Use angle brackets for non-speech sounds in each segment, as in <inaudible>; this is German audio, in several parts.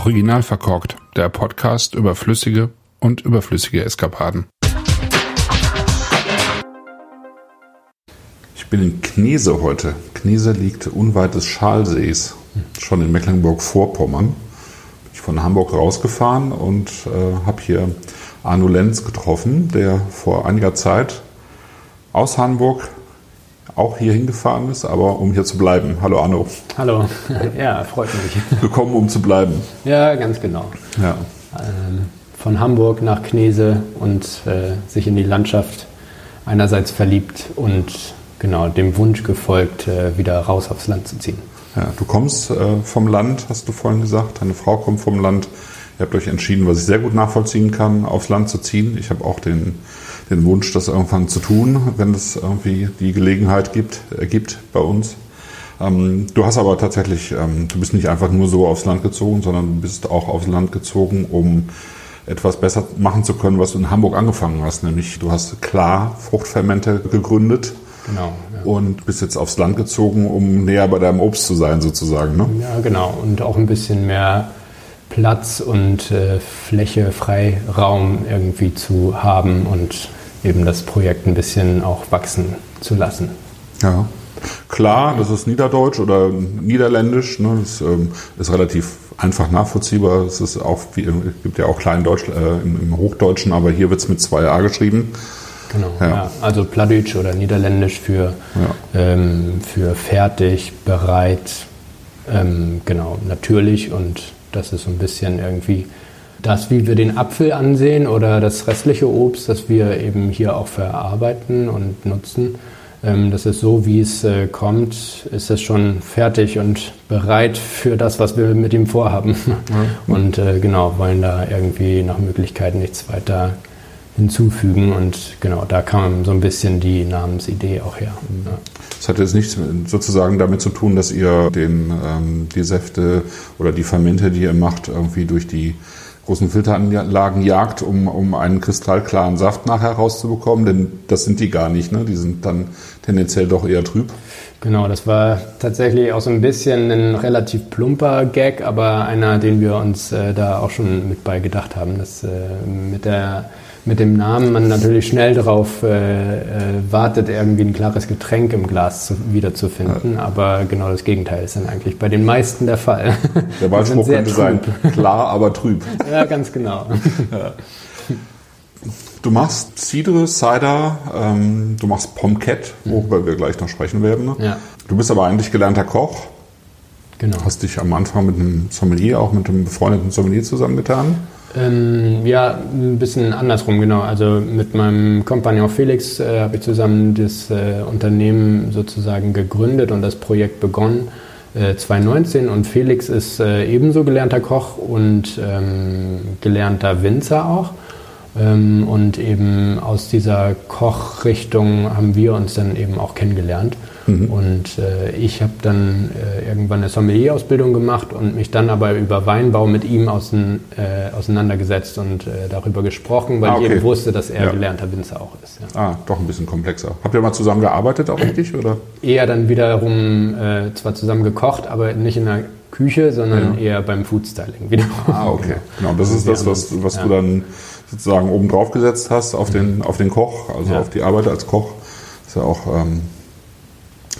Original verkorkt, der Podcast über flüssige und überflüssige Eskapaden. Ich bin in Knese heute. Knese liegt unweit des Schalsees, schon in Mecklenburg-Vorpommern. Bin ich von Hamburg rausgefahren und äh, habe hier Arno Lenz getroffen, der vor einiger Zeit aus Hamburg auch hier hingefahren ist, aber um hier zu bleiben. Hallo Arno. Hallo, <laughs> ja, freut mich. <laughs> Gekommen, um zu bleiben. Ja, ganz genau. Ja. Ähm, von Hamburg nach Knese und äh, sich in die Landschaft einerseits verliebt und genau dem Wunsch gefolgt, äh, wieder raus aufs Land zu ziehen. Ja, du kommst äh, vom Land, hast du vorhin gesagt. Deine Frau kommt vom Land. Ihr habt euch entschieden, was ich sehr gut nachvollziehen kann, aufs Land zu ziehen. Ich habe auch den den Wunsch, das irgendwann zu tun, wenn es irgendwie die Gelegenheit gibt, ergibt bei uns. Ähm, du hast aber tatsächlich, ähm, du bist nicht einfach nur so aufs Land gezogen, sondern du bist auch aufs Land gezogen, um etwas besser machen zu können, was du in Hamburg angefangen hast. Nämlich du hast klar Fruchtfermente gegründet. Genau. Ja. Und bist jetzt aufs Land gezogen, um näher bei deinem Obst zu sein, sozusagen. Ne? Ja, genau. Und auch ein bisschen mehr Platz und äh, Fläche, Freiraum irgendwie zu haben und eben das Projekt ein bisschen auch wachsen zu lassen. Ja. Klar, das ist Niederdeutsch oder Niederländisch. Ne? Das ähm, ist relativ einfach nachvollziehbar. Es ist auch, es gibt ja auch Kleindeutsch äh, im, im, Hochdeutschen, aber hier wird es mit zwei A geschrieben. Genau, ja. ja. also Plattdeutsch oder Niederländisch für, ja. ähm, für fertig, bereit, ähm, genau, natürlich und das ist so ein bisschen irgendwie das, wie wir den Apfel ansehen oder das restliche Obst, das wir eben hier auch verarbeiten und nutzen, ähm, das ist so, wie es äh, kommt, ist es schon fertig und bereit für das, was wir mit ihm vorhaben. Ja. Und äh, genau, wollen da irgendwie nach Möglichkeit nichts weiter hinzufügen. Und genau, da kam so ein bisschen die Namensidee auch her. Ja. Das hat jetzt nichts sozusagen damit zu tun, dass ihr den, ähm, die Säfte oder die Fermente, die ihr macht, irgendwie durch die großen Filteranlagen jagt, um, um einen kristallklaren Saft nachher rauszubekommen, denn das sind die gar nicht, ne? die sind dann tendenziell doch eher trüb. Genau, das war tatsächlich auch so ein bisschen ein relativ plumper Gag, aber einer, den wir uns äh, da auch schon mit beigedacht haben, dass äh, mit der mit dem Namen man natürlich schnell darauf äh, äh, wartet, irgendwie ein klares Getränk im Glas zu, wiederzufinden. Ja. Aber genau das Gegenteil ist dann eigentlich bei den meisten der Fall. Der <laughs> Wahlspruch könnte sein, klar, aber trüb. <laughs> Ja, ganz genau. Ja. Du machst Cidre, Cider, ähm, du machst Pomquette, worüber mhm. wir gleich noch sprechen werden. Ne? Ja. Du bist aber eigentlich gelernter Koch. Genau. Hast dich am Anfang mit einem Sommelier, auch mit einem befreundeten Sommelier zusammengetan. Ähm, ja, ein bisschen andersrum, genau. Also mit meinem Kompagnon Felix äh, habe ich zusammen das äh, Unternehmen sozusagen gegründet und das Projekt begonnen äh, 2019. Und Felix ist äh, ebenso gelernter Koch und ähm, gelernter Winzer auch. Ähm, und eben aus dieser Kochrichtung haben wir uns dann eben auch kennengelernt. Mhm. Und äh, ich habe dann äh, irgendwann eine Sommelier-Ausbildung gemacht und mich dann aber über Weinbau mit ihm außen, äh, auseinandergesetzt und äh, darüber gesprochen, weil ah, okay. ich eben wusste, dass er ja. gelernter Winzer auch ist. Ja. Ah, doch ein bisschen komplexer. Habt ihr mal zusammen gearbeitet auch richtig? Oder? Eher dann wiederum äh, zwar zusammen gekocht, aber nicht in der Küche, sondern ja. eher beim Foodstyling wiederum. Ah, okay. Genau, das ist das, was, was du dann sozusagen oben drauf gesetzt hast auf den, auf den Koch, also auf die Arbeit als Koch. ist ja auch ähm,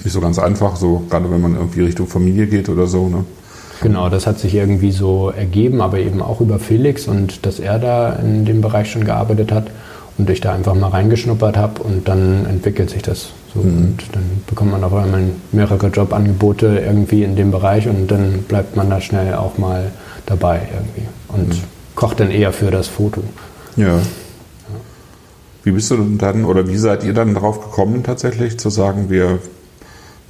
nicht so ganz einfach, so gerade wenn man irgendwie Richtung Familie geht oder so. Ne? Genau, das hat sich irgendwie so ergeben, aber eben auch über Felix und dass er da in dem Bereich schon gearbeitet hat und ich da einfach mal reingeschnuppert habe und dann entwickelt sich das so mhm. und dann bekommt man auf einmal mehrere Jobangebote irgendwie in dem Bereich und dann bleibt man da schnell auch mal dabei irgendwie und mhm. kocht dann eher für das Foto. Ja. Wie bist du denn dann oder wie seid ihr dann darauf gekommen, tatsächlich zu sagen, wir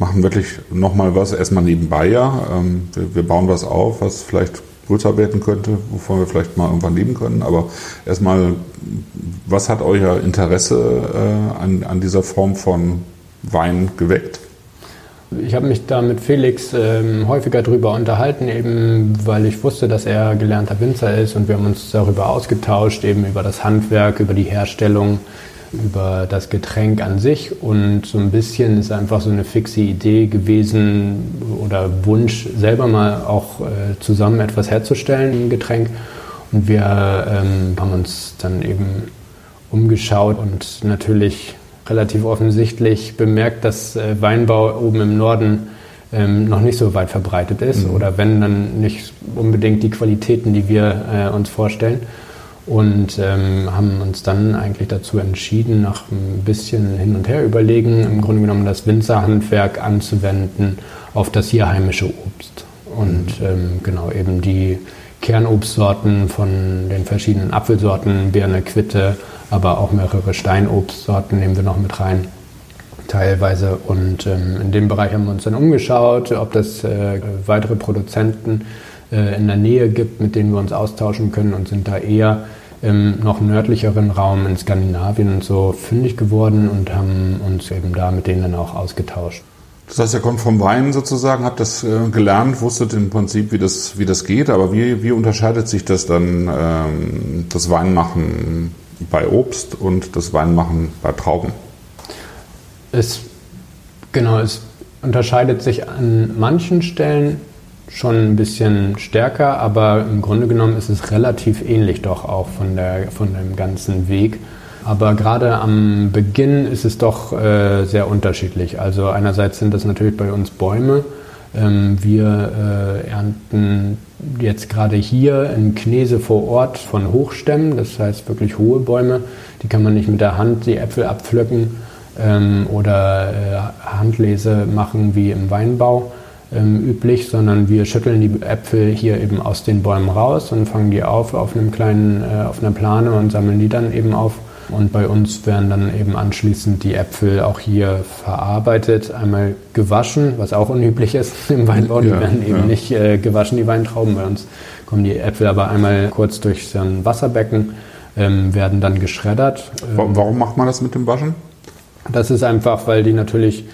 machen wirklich nochmal was, erstmal nebenbei ja. Ähm, wir, wir, bauen was auf, was vielleicht größer werden könnte, wovon wir vielleicht mal irgendwann leben können. Aber erstmal, was hat euer Interesse äh, an, an dieser Form von Wein geweckt? Ich habe mich da mit Felix ähm, häufiger darüber unterhalten, eben weil ich wusste, dass er gelernter Winzer ist und wir haben uns darüber ausgetauscht, eben über das Handwerk, über die Herstellung über das Getränk an sich und so ein bisschen ist einfach so eine fixe Idee gewesen oder Wunsch, selber mal auch äh, zusammen etwas herzustellen, ein Getränk. Und wir ähm, haben uns dann eben umgeschaut und natürlich relativ offensichtlich bemerkt, dass äh, Weinbau oben im Norden ähm, noch nicht so weit verbreitet ist mhm. oder wenn dann nicht unbedingt die Qualitäten, die wir äh, uns vorstellen. Und ähm, haben uns dann eigentlich dazu entschieden, nach ein bisschen hin und her überlegen, im Grunde genommen das Winzerhandwerk anzuwenden auf das hier heimische Obst. Und mhm. ähm, genau eben die Kernobstsorten von den verschiedenen Apfelsorten, Birne, Quitte, aber auch mehrere Steinobstsorten nehmen wir noch mit rein teilweise. Und ähm, in dem Bereich haben wir uns dann umgeschaut, ob das äh, weitere Produzenten äh, in der Nähe gibt, mit denen wir uns austauschen können und sind da eher im noch nördlicheren Raum in Skandinavien und so fündig geworden und haben uns eben da mit denen dann auch ausgetauscht. Das heißt, ihr kommt vom Wein sozusagen, habt das äh, gelernt, wusstet im Prinzip, wie das, wie das geht, aber wie, wie unterscheidet sich das dann, ähm, das Weinmachen bei Obst und das Weinmachen bei Trauben? Es, genau, es unterscheidet sich an manchen Stellen schon ein bisschen stärker, aber im Grunde genommen ist es relativ ähnlich doch auch von, der, von dem ganzen Weg. Aber gerade am Beginn ist es doch äh, sehr unterschiedlich. Also einerseits sind das natürlich bei uns Bäume. Ähm, wir äh, ernten jetzt gerade hier in Knese vor Ort von Hochstämmen, das heißt wirklich hohe Bäume. Die kann man nicht mit der Hand die Äpfel abpflücken ähm, oder äh, Handlese machen wie im Weinbau ähm, üblich, sondern wir schütteln die Äpfel hier eben aus den Bäumen raus und fangen die auf auf einem kleinen, äh, auf einer Plane und sammeln die dann eben auf. Und bei uns werden dann eben anschließend die Äpfel auch hier verarbeitet, einmal gewaschen, was auch unüblich ist <laughs> im Weinbau. Die ja, werden eben ja. nicht äh, gewaschen, die Weintrauben. Bei uns kommen die Äpfel aber einmal kurz durch so ein Wasserbecken, ähm, werden dann geschreddert. Warum macht man das mit dem Waschen? Das ist einfach, weil die natürlich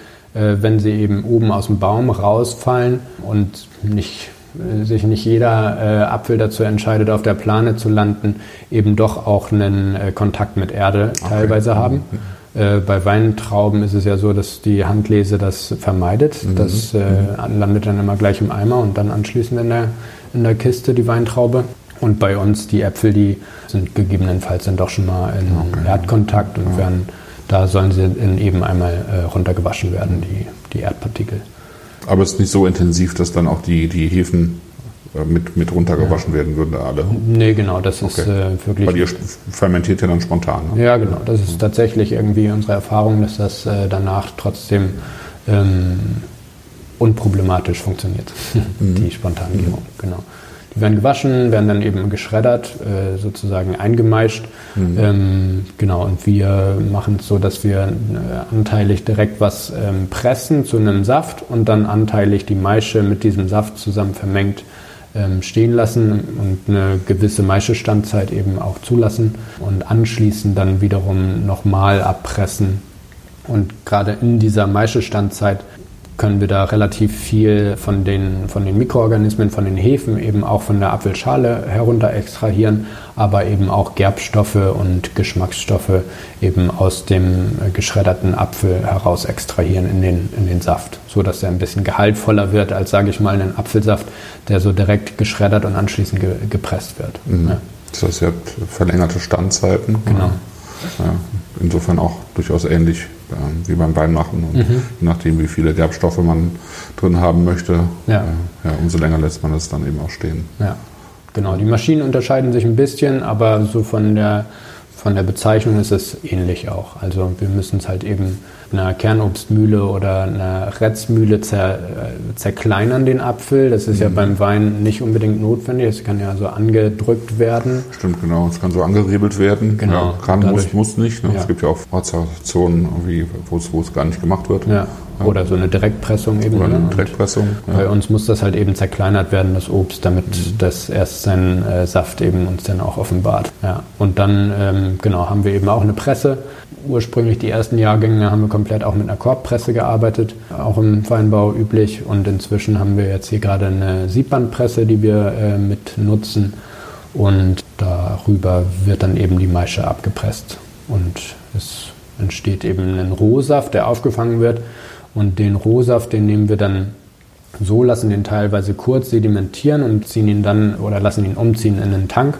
wenn sie eben oben aus dem Baum rausfallen und nicht, äh, sich nicht jeder äh, Apfel dazu entscheidet, auf der Plane zu landen, eben doch auch einen äh, Kontakt mit Erde okay. teilweise haben. Mhm. Äh, bei Weintrauben ist es ja so, dass die Handlese das vermeidet. Mhm. Das äh, mhm. landet dann immer gleich im Eimer und dann anschließend in der, in der Kiste die Weintraube. Und bei uns die Äpfel, die sind gegebenenfalls dann doch schon mal in okay. Erdkontakt und ja. werden da sollen sie in eben einmal äh, runtergewaschen werden, die, die Erdpartikel. Aber es ist nicht so intensiv, dass dann auch die, die Hefen äh, mit, mit runtergewaschen ja. werden würden, alle? Nee, genau, das ist okay. äh, wirklich. Weil ihr fermentiert ja dann spontan. Ne? Ja, genau. Das ist tatsächlich irgendwie unsere Erfahrung, dass das äh, danach trotzdem ähm, unproblematisch funktioniert, <laughs> mhm. die Spontanierung. Mhm. Genau. Werden gewaschen, werden dann eben geschreddert, äh, sozusagen eingemeischt. Mhm. Ähm, genau, und wir machen es so, dass wir äh, anteilig direkt was ähm, pressen zu einem Saft und dann anteilig die Maische mit diesem Saft zusammen vermengt ähm, stehen lassen und eine gewisse Maischestandzeit eben auch zulassen und anschließend dann wiederum nochmal abpressen. Und gerade in dieser Maischestandzeit können wir da relativ viel von den, von den Mikroorganismen, von den Hefen, eben auch von der Apfelschale herunter extrahieren, aber eben auch Gerbstoffe und Geschmacksstoffe eben aus dem geschredderten Apfel heraus extrahieren in den, in den Saft, so dass er ein bisschen gehaltvoller wird als, sage ich mal, ein Apfelsaft, der so direkt geschreddert und anschließend ge gepresst wird. Mhm. Ja. Das heißt, ihr habt verlängerte Standzeiten. Genau. Ja, insofern auch durchaus ähnlich äh, wie beim Weinmachen. Und mhm. je nachdem, wie viele Gerbstoffe man drin haben möchte, ja. Äh, ja, umso länger lässt man es dann eben auch stehen. Ja, genau. Die Maschinen unterscheiden sich ein bisschen, aber so von der, von der Bezeichnung ist es ähnlich auch. Also wir müssen es halt eben einer Kernobstmühle oder einer Retzmühle zer, äh, zerkleinern den Apfel. Das ist mhm. ja beim Wein nicht unbedingt notwendig. Es kann ja so angedrückt werden. Stimmt, genau. Es kann so angeriebelt werden. Genau. Ja, kann, muss, muss nicht. Ne? Ja. Es gibt ja auch Zonen, wo es gar nicht gemacht wird. Ja. Oder so eine Direktpressung eben. Oder eine ne? Direktpressung. Ja. Bei uns muss das halt eben zerkleinert werden, das Obst, damit mhm. das erst seinen äh, Saft eben uns dann auch offenbart. Ja. Und dann, ähm, genau, haben wir eben auch eine Presse. Ursprünglich die ersten Jahrgänge haben wir komplett auch mit einer Korbpresse gearbeitet, auch im Weinbau üblich. Und inzwischen haben wir jetzt hier gerade eine Siebbandpresse, die wir äh, mit nutzen. Und darüber wird dann eben die Maische abgepresst. und es entsteht eben ein Rohsaft, der aufgefangen wird. Und den Rohsaft, den nehmen wir dann so, lassen den teilweise kurz sedimentieren und ziehen ihn dann oder lassen ihn umziehen in einen Tank,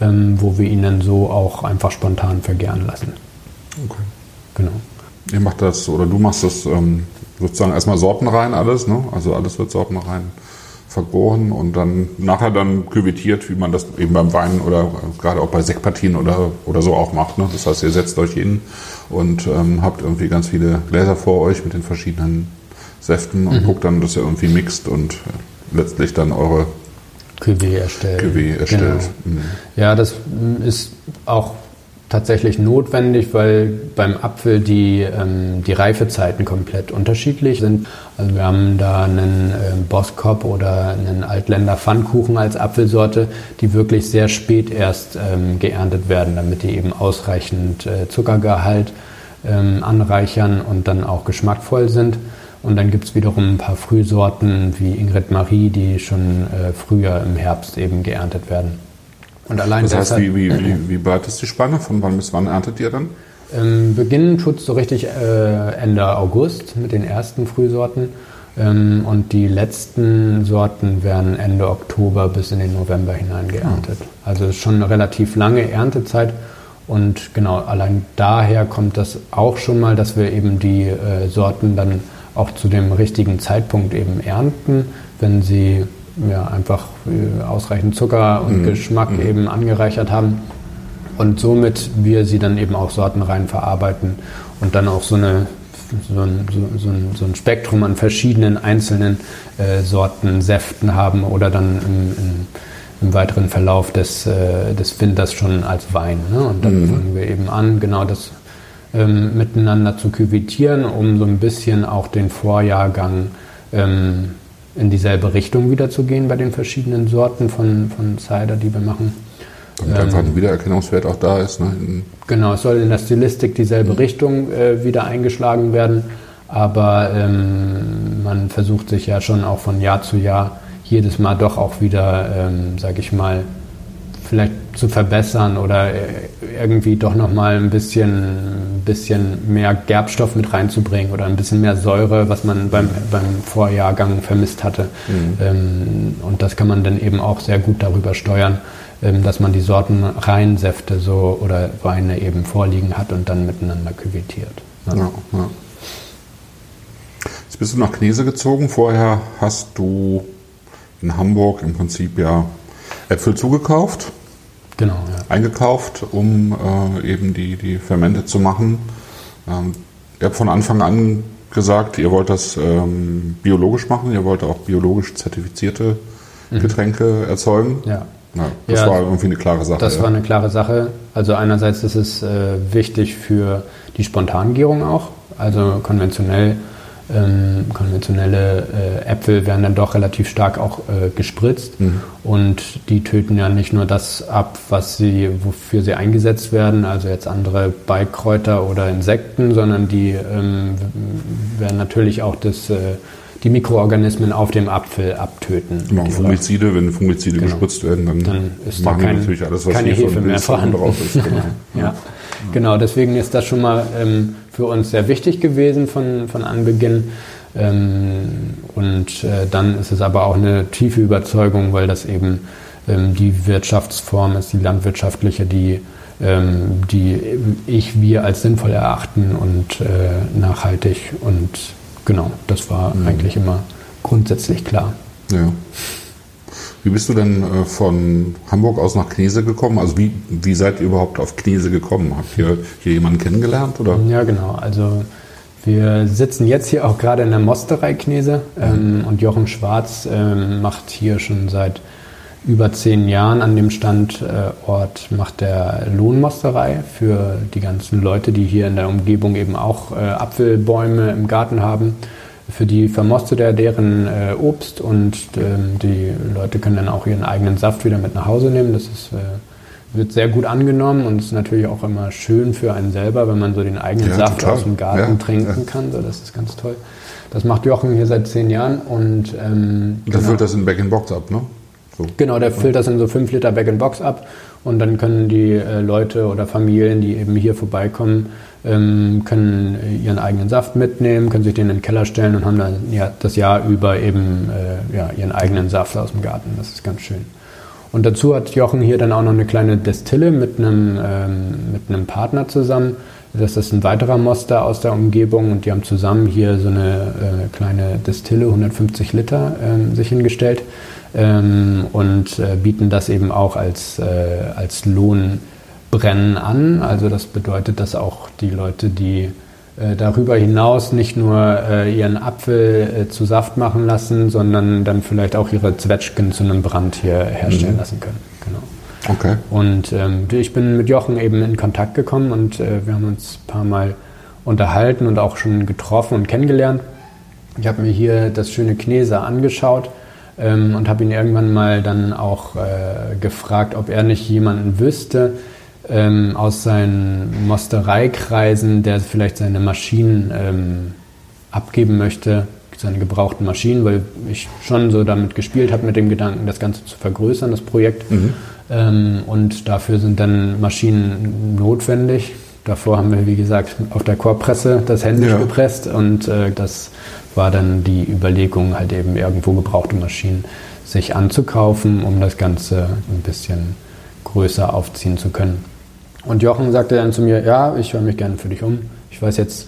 ähm, wo wir ihn dann so auch einfach spontan vergären lassen. Okay. Genau. Ihr macht das oder du machst das ähm, sozusagen erstmal sortenrein alles, ne? Also alles wird sortenrein vergoren und dann nachher dann küvettiert, wie man das eben beim Wein oder gerade auch bei Sektpartien oder, oder so auch macht. Ne? Das heißt, ihr setzt euch hin und ähm, habt irgendwie ganz viele Gläser vor euch mit den verschiedenen Säften und mhm. guckt dann, dass ihr irgendwie mixt und letztlich dann eure Cuvée erstellt. Cuvée erstellt. Genau. Mhm. Ja, das ist auch tatsächlich notwendig, weil beim Apfel die, ähm, die Reifezeiten komplett unterschiedlich sind. Also wir haben da einen äh, Boskop oder einen Altländer Pfannkuchen als Apfelsorte, die wirklich sehr spät erst ähm, geerntet werden, damit die eben ausreichend äh, Zuckergehalt ähm, anreichern und dann auch geschmackvoll sind. Und dann gibt es wiederum ein paar Frühsorten wie Ingrid Marie, die schon äh, früher im Herbst eben geerntet werden. Und allein das heißt, wie, wie, wie, wie weit ist die Spanne? Von wann bis wann erntet ihr dann? Ähm, beginnen tut es so richtig äh, Ende August mit den ersten Frühsorten. Ähm, und die letzten Sorten werden Ende Oktober bis in den November hinein geerntet. Ja. Also schon eine relativ lange Erntezeit. Und genau, allein daher kommt das auch schon mal, dass wir eben die äh, Sorten dann auch zu dem richtigen Zeitpunkt eben ernten, wenn sie ja, einfach äh, ausreichend Zucker und mhm. Geschmack mhm. eben angereichert haben. Und somit wir sie dann eben auch sortenrein verarbeiten und dann auch so, eine, so, ein, so, ein, so ein Spektrum an verschiedenen einzelnen äh, Sorten Säften haben oder dann im, im, im weiteren Verlauf des, äh, des Winters schon als Wein. Ne? Und dann mhm. fangen wir eben an, genau das ähm, miteinander zu küvitieren, um so ein bisschen auch den Vorjahrgang ähm, in dieselbe Richtung wieder zu gehen bei den verschiedenen Sorten von, von Cider, die wir machen. Damit ähm, einfach ein Wiedererkennungswert auch da ist. Ne? Genau, es soll in der Stilistik dieselbe mhm. Richtung äh, wieder eingeschlagen werden, aber ähm, man versucht sich ja schon auch von Jahr zu Jahr jedes Mal doch auch wieder, ähm, sag ich mal, vielleicht zu verbessern oder äh, irgendwie doch nochmal ein bisschen, bisschen mehr Gerbstoff mit reinzubringen oder ein bisschen mehr Säure, was man beim, beim Vorjahrgang vermisst hatte. Mhm. Ähm, und das kann man dann eben auch sehr gut darüber steuern, ähm, dass man die Sortenreihensäfte so oder Weine eben vorliegen hat und dann miteinander küvetiert. Ja. Ja, ja. Jetzt bist du nach Knese gezogen. Vorher hast du in Hamburg im Prinzip ja Äpfel zugekauft genau, ja. eingekauft, um äh, eben die, die Fermente zu machen. Ähm, ihr habt von Anfang an gesagt, ihr wollt das ähm, biologisch machen, ihr wollt auch biologisch zertifizierte mhm. Getränke erzeugen. Ja. ja das ja, war irgendwie eine klare Sache. Das war eine klare Sache. Also einerseits ist es äh, wichtig für die Spontangärung auch. Also konventionell ähm, konventionelle äh, Äpfel werden dann doch relativ stark auch äh, gespritzt mhm. und die töten ja nicht nur das ab, was sie, wofür sie eingesetzt werden, also jetzt andere Beikräuter oder Insekten, sondern die ähm, werden natürlich auch das, äh, die Mikroorganismen auf dem Apfel abtöten. Genau, Fungizide, wenn Fungizide genau. gespritzt werden, dann, dann ist machen da kein, natürlich alles, was keine Hefe mehr vorhanden drauf ist. Genau. ja. <laughs> ja. Genau, deswegen ist das schon mal ähm, für uns sehr wichtig gewesen von, von Anbeginn. Ähm, und äh, dann ist es aber auch eine tiefe Überzeugung, weil das eben ähm, die Wirtschaftsform ist, die landwirtschaftliche, die, ähm, die ich, wir als sinnvoll erachten und äh, nachhaltig. Und genau, das war mhm. eigentlich immer grundsätzlich klar. Ja. Wie bist du denn äh, von Hamburg aus nach Knese gekommen? Also wie, wie seid ihr überhaupt auf Knese gekommen? Habt ihr hier jemanden kennengelernt? Oder? Ja, genau. Also wir sitzen jetzt hier auch gerade in der Mosterei Knese ähm, und Jochen Schwarz ähm, macht hier schon seit über zehn Jahren an dem Standort macht der Lohnmosterei für die ganzen Leute, die hier in der Umgebung eben auch äh, Apfelbäume im Garten haben für die vermostet er deren äh, Obst und ähm, die Leute können dann auch ihren eigenen Saft wieder mit nach Hause nehmen. Das ist, äh, wird sehr gut angenommen und ist natürlich auch immer schön für einen selber, wenn man so den eigenen ja, Saft total. aus dem Garten ja, trinken ja. kann. So, das ist ganz toll. Das macht Jochen hier seit zehn Jahren und ähm, da genau. füllt das in Back in Box ab, ne? So. Genau, der füllt das in so 5 Liter Bag-in-Box ab und dann können die äh, Leute oder Familien, die eben hier vorbeikommen, können ihren eigenen Saft mitnehmen, können sich den in den Keller stellen und haben dann ja, das Jahr über eben äh, ja, ihren eigenen Saft aus dem Garten. Das ist ganz schön. Und dazu hat Jochen hier dann auch noch eine kleine Destille mit einem, ähm, mit einem Partner zusammen. Das ist ein weiterer Moster aus der Umgebung und die haben zusammen hier so eine äh, kleine Destille, 150 Liter, ähm, sich hingestellt ähm, und äh, bieten das eben auch als, äh, als Lohnbrennen an. Also das bedeutet, dass auch die Leute, die äh, darüber hinaus nicht nur äh, ihren Apfel äh, zu Saft machen lassen, sondern dann vielleicht auch ihre Zwetschgen zu einem Brand hier herstellen mhm. lassen können. Genau. Okay. Und ähm, ich bin mit Jochen eben in Kontakt gekommen und äh, wir haben uns ein paar Mal unterhalten und auch schon getroffen und kennengelernt. Ich habe mir hier das schöne Knese angeschaut ähm, und habe ihn irgendwann mal dann auch äh, gefragt, ob er nicht jemanden wüsste ähm, aus seinen Mostereikreisen, der vielleicht seine Maschinen ähm, abgeben möchte, seine gebrauchten Maschinen, weil ich schon so damit gespielt habe, mit dem Gedanken, das Ganze zu vergrößern, das Projekt. Mhm. Ähm, und dafür sind dann Maschinen notwendig. Davor haben wir, wie gesagt, auf der Chorpresse das händisch ja. gepresst und äh, das war dann die Überlegung, halt eben irgendwo gebrauchte Maschinen sich anzukaufen, um das Ganze ein bisschen größer aufziehen zu können. Und Jochen sagte dann zu mir, ja, ich höre mich gerne für dich um. Ich weiß jetzt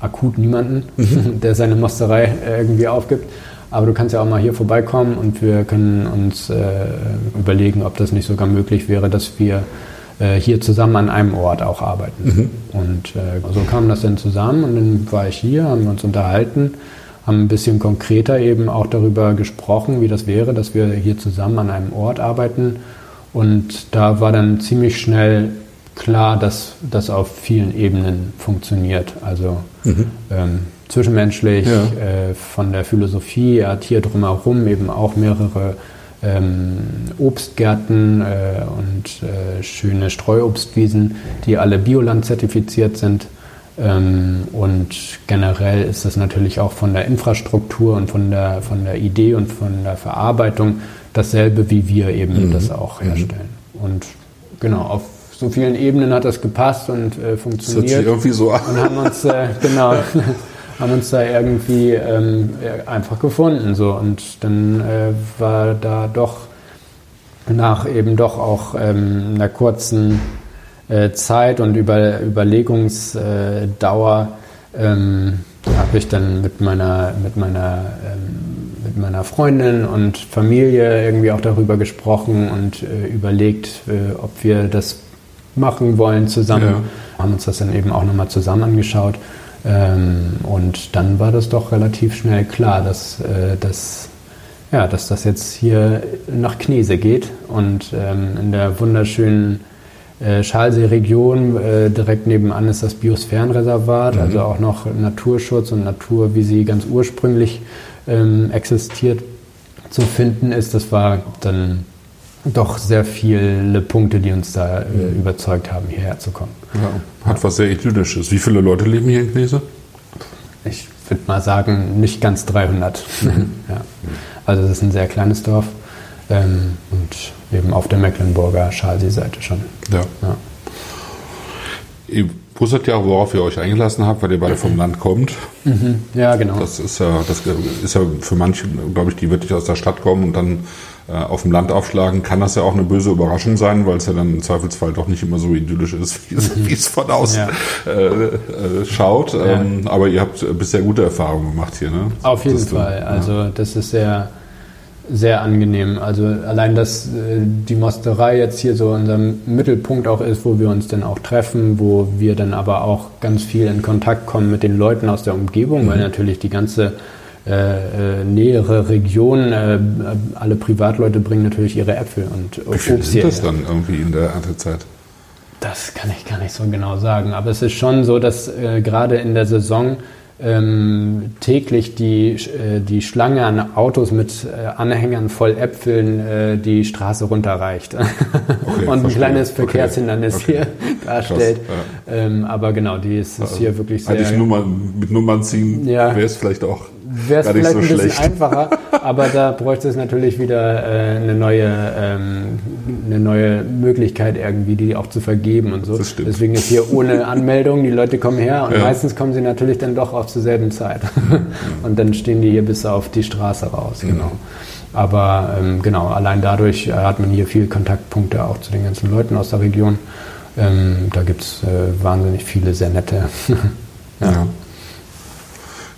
akut niemanden, mhm. <laughs> der seine Mosterei irgendwie aufgibt. Aber du kannst ja auch mal hier vorbeikommen und wir können uns äh, überlegen, ob das nicht sogar möglich wäre, dass wir äh, hier zusammen an einem Ort auch arbeiten. Mhm. Und äh, so kam das dann zusammen und dann war ich hier, haben wir uns unterhalten, haben ein bisschen konkreter eben auch darüber gesprochen, wie das wäre, dass wir hier zusammen an einem Ort arbeiten. Und da war dann ziemlich schnell klar, dass das auf vielen Ebenen funktioniert. Also mhm. ähm, zwischenmenschlich, ja. äh, von der Philosophie, er hat hier drumherum eben auch mehrere ähm, Obstgärten äh, und äh, schöne Streuobstwiesen, die alle Bioland zertifiziert sind. Ähm, und generell ist das natürlich auch von der Infrastruktur und von der, von der Idee und von der Verarbeitung dasselbe, wie wir eben mhm. das auch mhm. herstellen. Mhm. Und genau, auf so vielen Ebenen hat das gepasst und äh, funktioniert. Das hört sich irgendwie so an. Und haben uns, äh, <laughs> genau, <laughs> haben uns da irgendwie ähm, einfach gefunden. So. Und dann äh, war da doch nach eben doch auch ähm, einer kurzen äh, Zeit und Über Überlegungsdauer ähm, habe ich dann mit meiner, mit meiner ähm, mit meiner Freundin und Familie irgendwie auch darüber gesprochen und äh, überlegt, äh, ob wir das machen wollen zusammen. Ja. Haben uns das dann eben auch nochmal zusammen angeschaut ähm, und dann war das doch relativ schnell klar, dass, äh, dass, ja, dass das jetzt hier nach Knese geht und ähm, in der wunderschönen äh, Schalsee-Region äh, direkt nebenan ist das Biosphärenreservat, mhm. also auch noch Naturschutz und Natur, wie sie ganz ursprünglich ähm, existiert, zu finden ist. Das war dann doch sehr viele Punkte, die uns da äh, mhm. überzeugt haben, hierher zu kommen. Ja, hat was sehr Idyllisches. Wie viele Leute leben hier in Knese? Ich würde mal sagen, nicht ganz 300. Mhm. ja. Also es ist ein sehr kleines Dorf ähm, und eben auf der Mecklenburger Schalsee-Seite schon. Ja. ja. Ihr wusstet ja, worauf ihr euch eingelassen habt, weil ihr beide vom Land kommt. Mhm. Ja, genau. Das ist ja, das ist ja für manche, glaube ich, die wirklich aus der Stadt kommen und dann auf dem Land aufschlagen, kann das ja auch eine böse Überraschung sein, weil es ja dann im Zweifelsfall doch nicht immer so idyllisch ist, <laughs> wie es, mhm. wie es von außen ja. äh, äh, schaut. Ja. Ähm, aber ihr habt bisher gute Erfahrungen gemacht hier, ne? Auf jeden das Fall. Du, also das ist sehr, sehr angenehm. Also allein, dass äh, die Mosterei jetzt hier so unser Mittelpunkt auch ist, wo wir uns dann auch treffen, wo wir dann aber auch ganz viel in Kontakt kommen mit den Leuten aus der Umgebung, mhm. weil natürlich die ganze äh, äh, nähere Region. Äh, alle Privatleute bringen natürlich ihre Äpfel und Wie viel Obst sind das dann irgendwie in der Erntezeit? Das kann ich gar nicht so genau sagen. Aber es ist schon so, dass äh, gerade in der Saison ähm, täglich die, die Schlange an Autos mit Anhängern voll Äpfeln die Straße runterreicht <laughs> okay, und ein kleines Verkehrshindernis okay. hier darstellt. Krass, ja. ähm, aber genau, die ist, ist also, hier wirklich sehr. Hätte ich Nummer, mit Nummern ziehen, ja. wäre es vielleicht auch wäre es vielleicht so ein bisschen einfacher, aber da bräuchte es natürlich wieder äh, eine, neue, ähm, eine neue Möglichkeit irgendwie, die auch zu vergeben und so. Deswegen ist hier ohne Anmeldung, die Leute kommen her und ja. meistens kommen sie natürlich dann doch auch zur selben Zeit. und dann stehen die hier bis auf die Straße raus, mhm. genau. Aber ähm, genau, allein dadurch hat man hier viel Kontaktpunkte auch zu den ganzen Leuten aus der Region. Ähm, da gibt es äh, wahnsinnig viele sehr nette. <laughs> ja. ja.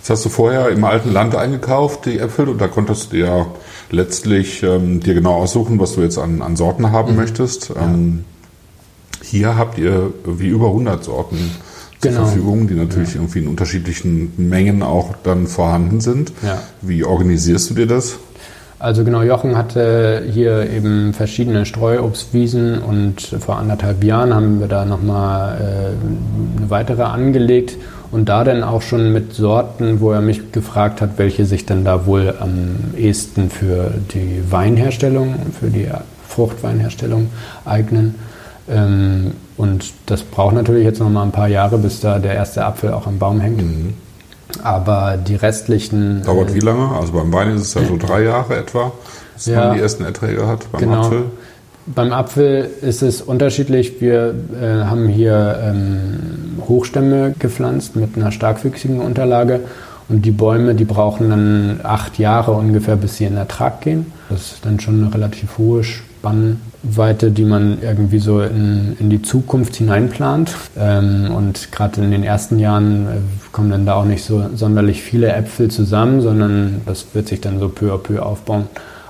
Jetzt hast du vorher im alten Land eingekauft, die Äpfel, und da konntest du ja letztlich ähm, dir genau aussuchen, was du jetzt an, an Sorten haben mhm. möchtest. Ähm, hier habt ihr wie über 100 Sorten zur genau. Verfügung, die natürlich ja. irgendwie in unterschiedlichen Mengen auch dann vorhanden sind. Ja. Wie organisierst du dir das? Also genau, Jochen hatte hier eben verschiedene Streuobstwiesen und vor anderthalb Jahren haben wir da nochmal äh, eine weitere angelegt und da dann auch schon mit Sorten, wo er mich gefragt hat, welche sich denn da wohl am ehesten für die Weinherstellung, für die Fruchtweinherstellung eignen. Ähm, und das braucht natürlich jetzt noch mal ein paar Jahre, bis da der erste Apfel auch am Baum hängt. Mhm. Aber die restlichen. Dauert äh, wie lange? Also beim Wein ist es ja so drei Jahre etwa, bis ja, man die ersten Erträge hat. Beim genau. Apfel. Beim Apfel ist es unterschiedlich. Wir äh, haben hier ähm, Hochstämme gepflanzt mit einer starkwüchsigen Unterlage. Und die Bäume, die brauchen dann acht Jahre ungefähr, bis sie in Ertrag gehen. Das ist dann schon eine relativ hohe Spannweite, die man irgendwie so in, in die Zukunft hineinplant. Ähm, und gerade in den ersten Jahren äh, kommen dann da auch nicht so sonderlich viele Äpfel zusammen, sondern das wird sich dann so peu à peu aufbauen.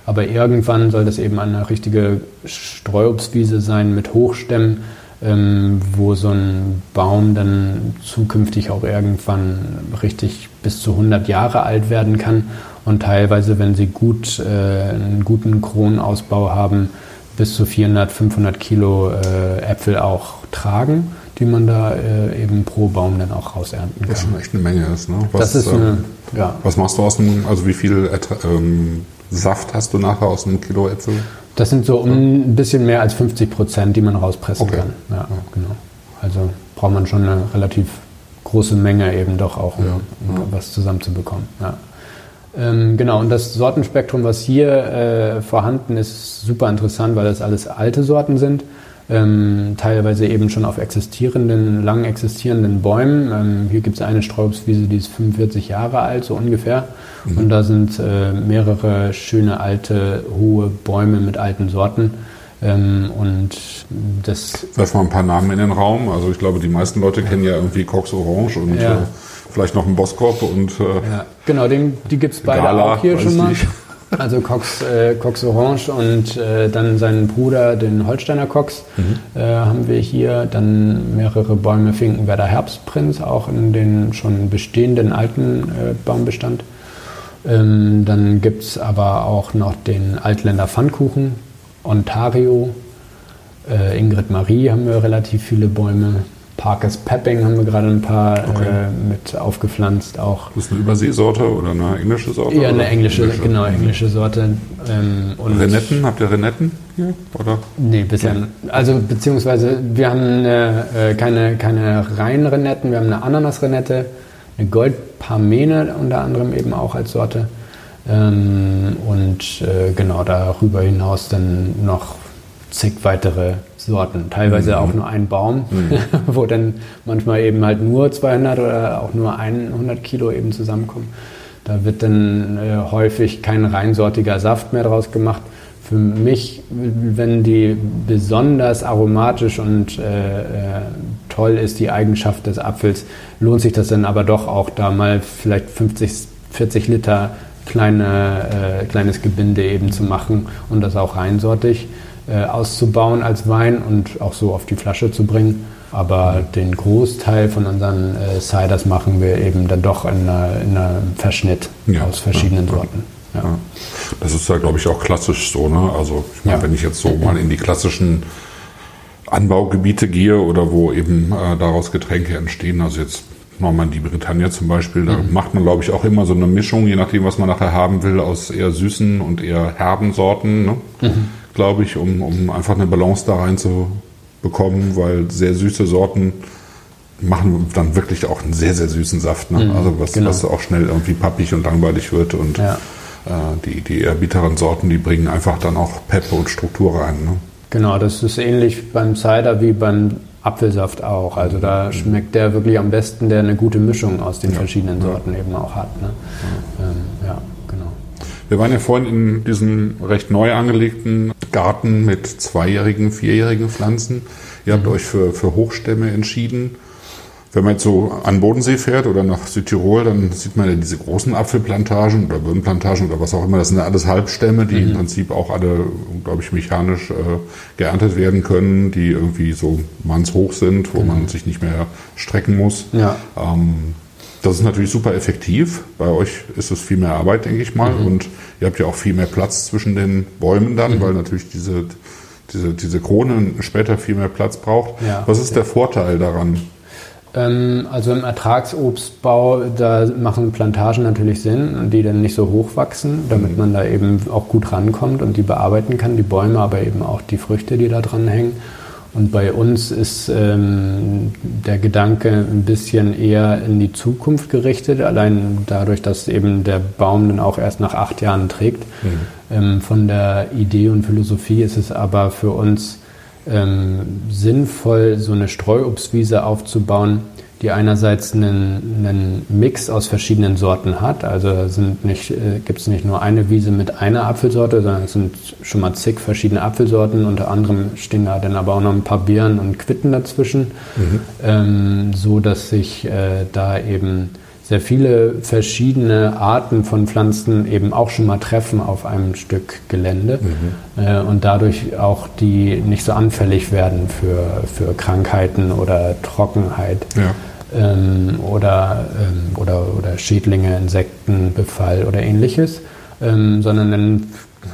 Aber irgendwann soll das eben eine richtige Streuobstwiese sein mit Hochstämmen, ähm, wo so ein Baum dann zukünftig auch irgendwann richtig bis zu 100 Jahre alt werden kann. Und teilweise, wenn sie gut, äh, einen guten Kronausbau haben, bis zu 400, 500 Kilo äh, Äpfel auch tragen, die man da äh, eben pro Baum dann auch rausernten kann. Das ist schon echt eine Menge ist, ne? Was, das ist eine, ähm, ja. Was machst du aus dem, also wie viel ähm, Saft hast du nachher aus einem Kilo Äpfel? Das sind so um ein bisschen mehr als 50 Prozent, die man rauspressen okay. kann. Ja, genau. Also braucht man schon eine relativ große Menge eben doch auch, um, um ja. was zusammenzubekommen. Ja. Ähm, genau, und das Sortenspektrum, was hier äh, vorhanden ist, ist super interessant, weil das alles alte Sorten sind. Ähm, teilweise eben schon auf existierenden, lang existierenden Bäumen. Ähm, hier gibt es eine Strauchswiese, die ist 45 Jahre alt, so ungefähr. Mhm. Und da sind äh, mehrere schöne alte, hohe Bäume mit alten Sorten. Ähm, und das. Werf mal ein paar Namen in den Raum. Also ich glaube, die meisten Leute kennen ja irgendwie Cox Orange und ja. äh, vielleicht noch einen Boskop und. Äh, ja, genau, den, die gibt es beide Gala, auch hier schon mal. Also Cox, äh, Cox Orange und äh, dann seinen Bruder, den Holsteiner Cox, mhm. äh, haben wir hier. Dann mehrere Bäume Finkenwerder Herbstprinz, auch in den schon bestehenden alten äh, Baumbestand. Ähm, dann gibt es aber auch noch den Altländer Pfannkuchen, Ontario, äh, Ingrid Marie haben wir relativ viele Bäume. Parkers Pepping haben wir gerade ein paar okay. äh, mit aufgepflanzt auch. Das ist eine Überseesorte oder eine englische Sorte? Ja, eine englische, englische, genau, englische Sorte. Ähm, Renetten, habt ihr Renetten hier? Oder? Nee, bisher. Also beziehungsweise wir haben eine, äh, keine, keine reinen Renetten, wir haben eine Ananas-Renette, eine Goldparmene unter anderem eben auch als Sorte. Ähm, und äh, genau darüber hinaus dann noch zig weitere Sorten. Teilweise mhm. auch nur ein Baum, mhm. <laughs> wo dann manchmal eben halt nur 200 oder auch nur 100 Kilo eben zusammenkommen. Da wird dann äh, häufig kein reinsortiger Saft mehr draus gemacht. Für mich, wenn die besonders aromatisch und äh, äh, toll ist, die Eigenschaft des Apfels, lohnt sich das dann aber doch auch da mal vielleicht 50, 40 Liter kleine, äh, kleines Gebinde eben zu machen und das auch reinsortig äh, auszubauen als Wein und auch so auf die Flasche zu bringen. Aber den Großteil von unseren äh, Ciders machen wir eben dann doch in, einer, in einem Verschnitt ja, aus verschiedenen ja, Sorten. Ja. Das ist ja, glaube ich, auch klassisch so. Ne? Also, ich meine, wenn ich jetzt so mal in die klassischen Anbaugebiete gehe oder wo eben äh, daraus Getränke entstehen, also jetzt Normandie, Bretagne zum Beispiel, da mhm. macht man, glaube ich, auch immer so eine Mischung, je nachdem, was man nachher haben will, aus eher süßen und eher herben Sorten. Ne? Mhm glaube ich, um, um einfach eine Balance da rein zu bekommen, weil sehr süße Sorten machen dann wirklich auch einen sehr, sehr süßen Saft. Ne? Mhm, also was, genau. was auch schnell irgendwie pappig und langweilig wird. Und Ja. äh, die, die eher bitteren Sorten, die bringen einfach dann auch Peppe und Struktur rein. Ne? Genau, das ist ähnlich beim Cider wie beim Apfelsaft auch. Also da schmeckt der wirklich am besten, der eine gute Mischung aus den verschiedenen Sorten eben auch hat. Ne? Ähm, ja. Wir waren ja vorhin in diesem recht neu angelegten Garten mit zweijährigen, vierjährigen Pflanzen. Ihr habt euch für, für Hochstämme entschieden. Wenn man jetzt so an Bodensee fährt oder nach Südtirol, dann sieht man ja diese großen Apfelplantagen oder Birnenplantagen oder was auch immer. Das sind ja alles Halbstämme, die im Prinzip auch alle, glaube ich, mechanisch äh, geerntet werden können, die irgendwie so mannshoch sind, wo man sich nicht mehr strecken muss. Ja. Ähm, das ist natürlich super effektiv. Bei euch ist es viel mehr Arbeit, denke ich mal. Und ihr habt ja auch viel mehr Platz zwischen den Bäumen dann, weil natürlich diese, diese, diese Krone später viel mehr Platz braucht. Ja. Was ist der Vorteil daran? Ähm, also im Ertragsobstbau, da machen Plantagen natürlich Sinn, die dann nicht so hoch wachsen, damit man da eben auch gut rankommt und die bearbeiten kann, die Bäume, aber eben auch die Früchte, die da dran hängen. Und bei uns ist ähm, der Gedanke ein bisschen eher in die Zukunft gerichtet, allein dadurch, dass eben der Baum dann auch erst nach acht Jahren trägt. Ähm, von der Idee und Philosophie ist es aber für uns ähm, sinnvoll, so eine Streuobstwiese aufzubauen, die einerseits einen, einen Mix aus verschiedenen Sorten hat. Also sind nicht, äh, gibt es nicht nur eine Wiese mit einer Apfelsorte, sondern es sind schon mal zig verschiedene Apfelsorten. Unter anderem stehen da dann aber auch noch ein paar Birnen und Quitten dazwischen, ähm, so dass sich äh, da eben sehr viele verschiedene Arten von Pflanzen eben auch schon mal treffen auf einem Stück Gelände äh, und dadurch auch die nicht so anfällig werden für, für Krankheiten oder Trockenheit Ja. Ähm, oder, ähm, oder, oder Schädlinge, Insektenbefall oder ähnliches, ähm, sondern dann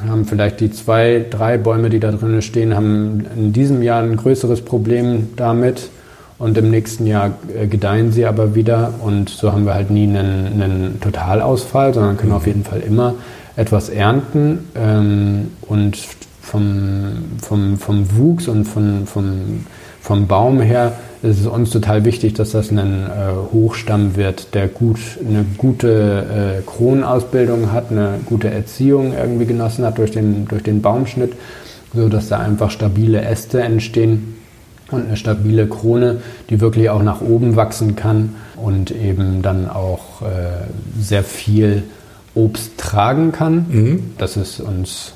haben vielleicht die zwei, drei Bäume, die da drinnen stehen, haben in diesem Jahr ein größeres Problem damit und im nächsten Jahr äh, gedeihen sie aber wieder. Und so haben wir halt nie einen, einen Totalausfall, sondern können auf jeden Fall immer etwas ernten. Ähm, und vom, vom, vom Wuchs und von, vom, vom Baum her ist es uns total wichtig, dass das ein äh, Hochstamm wird, der gut, eine gute äh, Kronausbildung hat, eine gute Erziehung irgendwie genossen hat durch den, durch den Baumschnitt, so dass da einfach stabile Äste entstehen und eine stabile Krone, die wirklich auch nach oben wachsen kann und eben dann auch äh, sehr viel Obst tragen kann. Das ist uns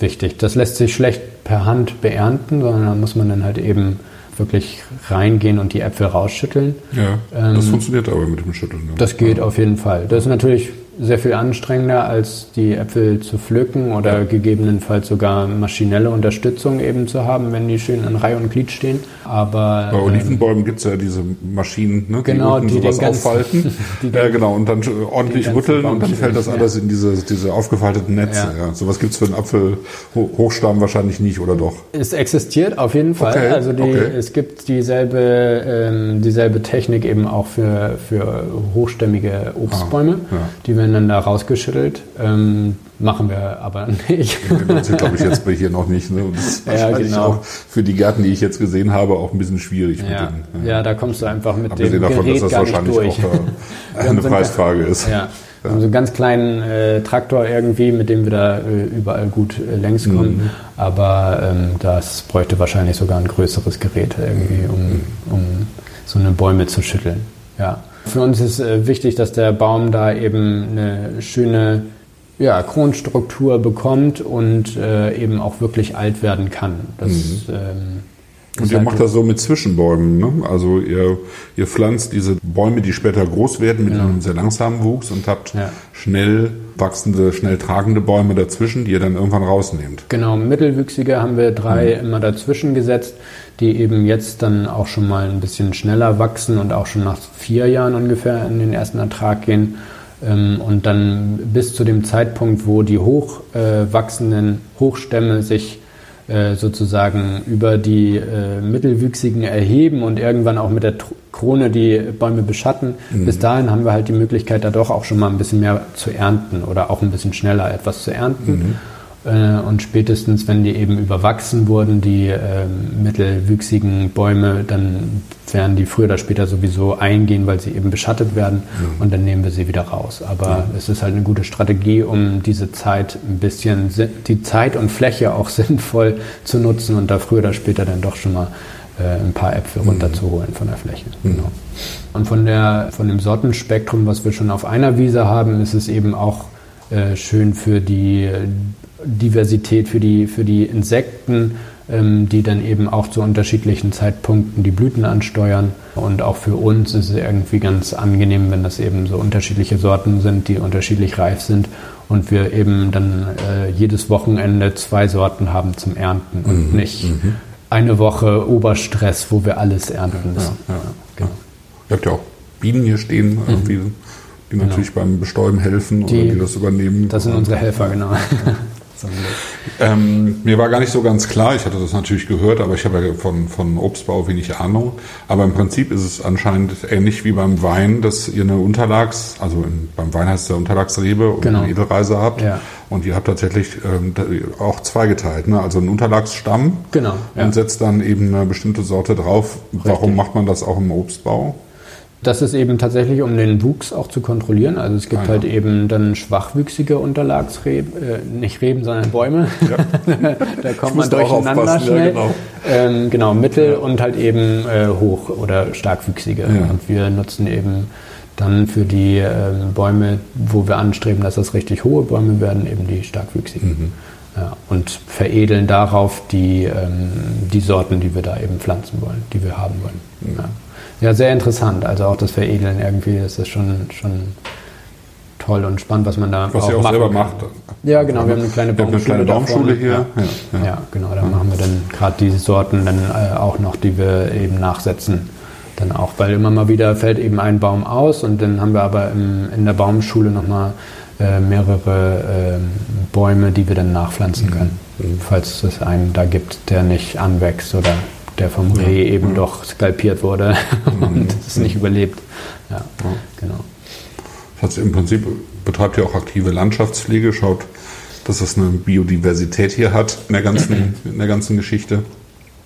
wichtig. Das lässt sich schlecht per Hand beernten, sondern da muss man dann halt eben wirklich reingehen und die Äpfel rausschütteln. Ja, Ähm, das funktioniert aber mit dem Schütteln. Ne? Das geht auf jeden Fall. Das ist natürlich sehr viel anstrengender, als die Äpfel zu pflücken oder gegebenenfalls sogar maschinelle Unterstützung eben zu haben, wenn die schön in Reihe und Glied stehen. Aber Bei ähm, Olivenbäumen gibt es ja diese Maschinen, ne, Genau, die, unten die sowas ganzen- aufhalten. <laughs> die ja, genau, und dann ordentlich rütteln und dann fällt das alles in diese, diese aufgefalteten Netze. Ja. Ja. Sowas gibt es für einen Apfelhochstamm wahrscheinlich nicht, oder doch? Es existiert auf jeden Fall. Okay, also die, okay. es gibt dieselbe, ähm, dieselbe Technik eben auch für, für hochstämmige Obstbäume. Ah, ja. Die werden da rausgeschüttelt. Ähm, machen wir aber <laughs> nicht. Das glaube ich jetzt bei hier noch nicht. Ne? Und das ist <laughs> Ja, wahrscheinlich genau. auch für die Gärten, die ich jetzt gesehen habe, auch ein bisschen schwierig ja. den. ja, da kommst du einfach mit Abgesehen dem davon, Gerät dass das gar nicht wahrscheinlich durch. auch <laughs> eine Preisfrage ist. Ja. Wir haben so einen ganz kleinen äh, Traktor irgendwie, mit dem wir da äh, überall gut äh, längs kommen. Mhm. Aber ähm, das bräuchte wahrscheinlich sogar ein größeres Gerät irgendwie, um, um so eine Bäume zu schütteln. Ja. Für uns ist äh, wichtig, dass der Baum da eben eine schöne ja, Kronstruktur bekommt und äh, eben auch wirklich alt werden kann. Das, ähm, Und ihr halt- macht das so mit Zwischenbäumen, ne? Also ihr, ihr pflanzt diese Bäume, die später groß werden, mit einem sehr langsamen Wuchs und habt Ja. schnell wachsende, schnell tragende Bäume dazwischen, die ihr dann irgendwann rausnehmt. Genau, mittelwüchsige haben wir drei immer dazwischen gesetzt, die eben jetzt dann auch schon mal ein bisschen schneller wachsen und auch schon nach vier Jahren ungefähr in den ersten Ertrag gehen. Ähm, Und dann bis zu dem Zeitpunkt, wo die hochwachsenden Hochstämme sich äh, sozusagen über die äh, mittelwüchsigen erheben und irgendwann auch mit der Tr- Krone die Bäume beschatten. Bis dahin haben wir halt die Möglichkeit, da doch auch schon mal ein bisschen mehr zu ernten oder auch ein bisschen schneller etwas zu ernten. Äh, und spätestens, wenn die eben überwachsen wurden, die äh, mittelwüchsigen Bäume, dann werden die früher oder später sowieso eingehen, weil sie eben beschattet werden mhm. und dann nehmen wir sie wieder raus. Aber ja. es ist halt eine gute Strategie, um diese Zeit ein bisschen, die Zeit und Fläche auch <laughs> sinnvoll zu nutzen und da früher oder später dann doch schon mal äh, ein paar Äpfel mhm. runterzuholen von der Fläche. Mhm. Genau. Und von, der, von dem Sortenspektrum, was wir schon auf einer Wiese haben, ist es eben auch äh, schön für die Diversität, für die, für die Insekten, ähm, die dann eben auch zu unterschiedlichen Zeitpunkten die Blüten ansteuern. Und auch für uns ist es irgendwie ganz angenehm, wenn das eben so unterschiedliche Sorten sind, die unterschiedlich reif sind und wir eben dann äh, jedes Wochenende zwei Sorten haben zum Ernten und mhm. nicht mhm eine Woche Oberstress, wo wir alles ernten müssen. Ja, ja, ja. Genau. Ihr habt ja auch Bienen hier stehen, mhm. die genau. natürlich beim Bestäuben helfen die, oder die das übernehmen. Das sind unsere Helfer, genau. Ähm, mir war gar nicht so ganz klar, ich hatte das natürlich gehört, aber ich habe ja von, von Obstbau wenig Ahnung. Aber im Prinzip ist es anscheinend ähnlich wie beim Wein, dass ihr eine Unterlags-, also in, beim Wein heißt es ja Unterlagsrebe und genau. eine Edelreise habt. Ja. Und ihr habt tatsächlich ähm, auch zweigeteilt, ne? also einen Unterlagsstamm genau, ja. und setzt dann eben eine bestimmte Sorte drauf. Richtig. Warum macht man das auch im Obstbau? Das ist eben tatsächlich, um den Wuchs auch zu kontrollieren. Also es gibt ah, ja. halt eben dann schwachwüchsige Unterlagsreben, äh, nicht Reben, sondern Bäume. Ja. <laughs> da kommt man durcheinander schnell. Ja, genau. Ähm, genau, mittel und halt eben äh, hoch oder starkwüchsige. Und wir nutzen eben dann für die ähm, Bäume, wo wir anstreben, dass das richtig hohe Bäume werden, eben die starkwüchsigen. Mhm. Und veredeln darauf die, ähm, die Sorten, die wir da eben pflanzen wollen, die wir haben wollen. Mhm. Ja. Sehr interessant. Also auch das Veredeln irgendwie, das ist schon, schon toll und spannend, was man da was auch, ihr auch selber kann. macht. Ja, genau. Wir haben eine kleine Baumschule, eine kleine Baumschule hier. Ja, ja, ja. genau. Da machen wir dann gerade diese Sorten dann äh, auch noch, die wir eben nachsetzen. Dann auch, weil immer mal wieder fällt eben ein Baum aus und dann haben wir aber im, in der Baumschule nochmal äh, mehrere äh, Bäume, die wir dann nachpflanzen können, mhm. falls es einen da gibt, der nicht anwächst oder der vom Reh eben ja. doch skalpiert wurde <laughs> und es nicht überlebt. Ja, genau. Das heißt, im Prinzip betreibt ihr auch aktive Landschaftspflege, schaut, dass es eine Biodiversität hier hat in der ganzen, <clears throat> in der ganzen Geschichte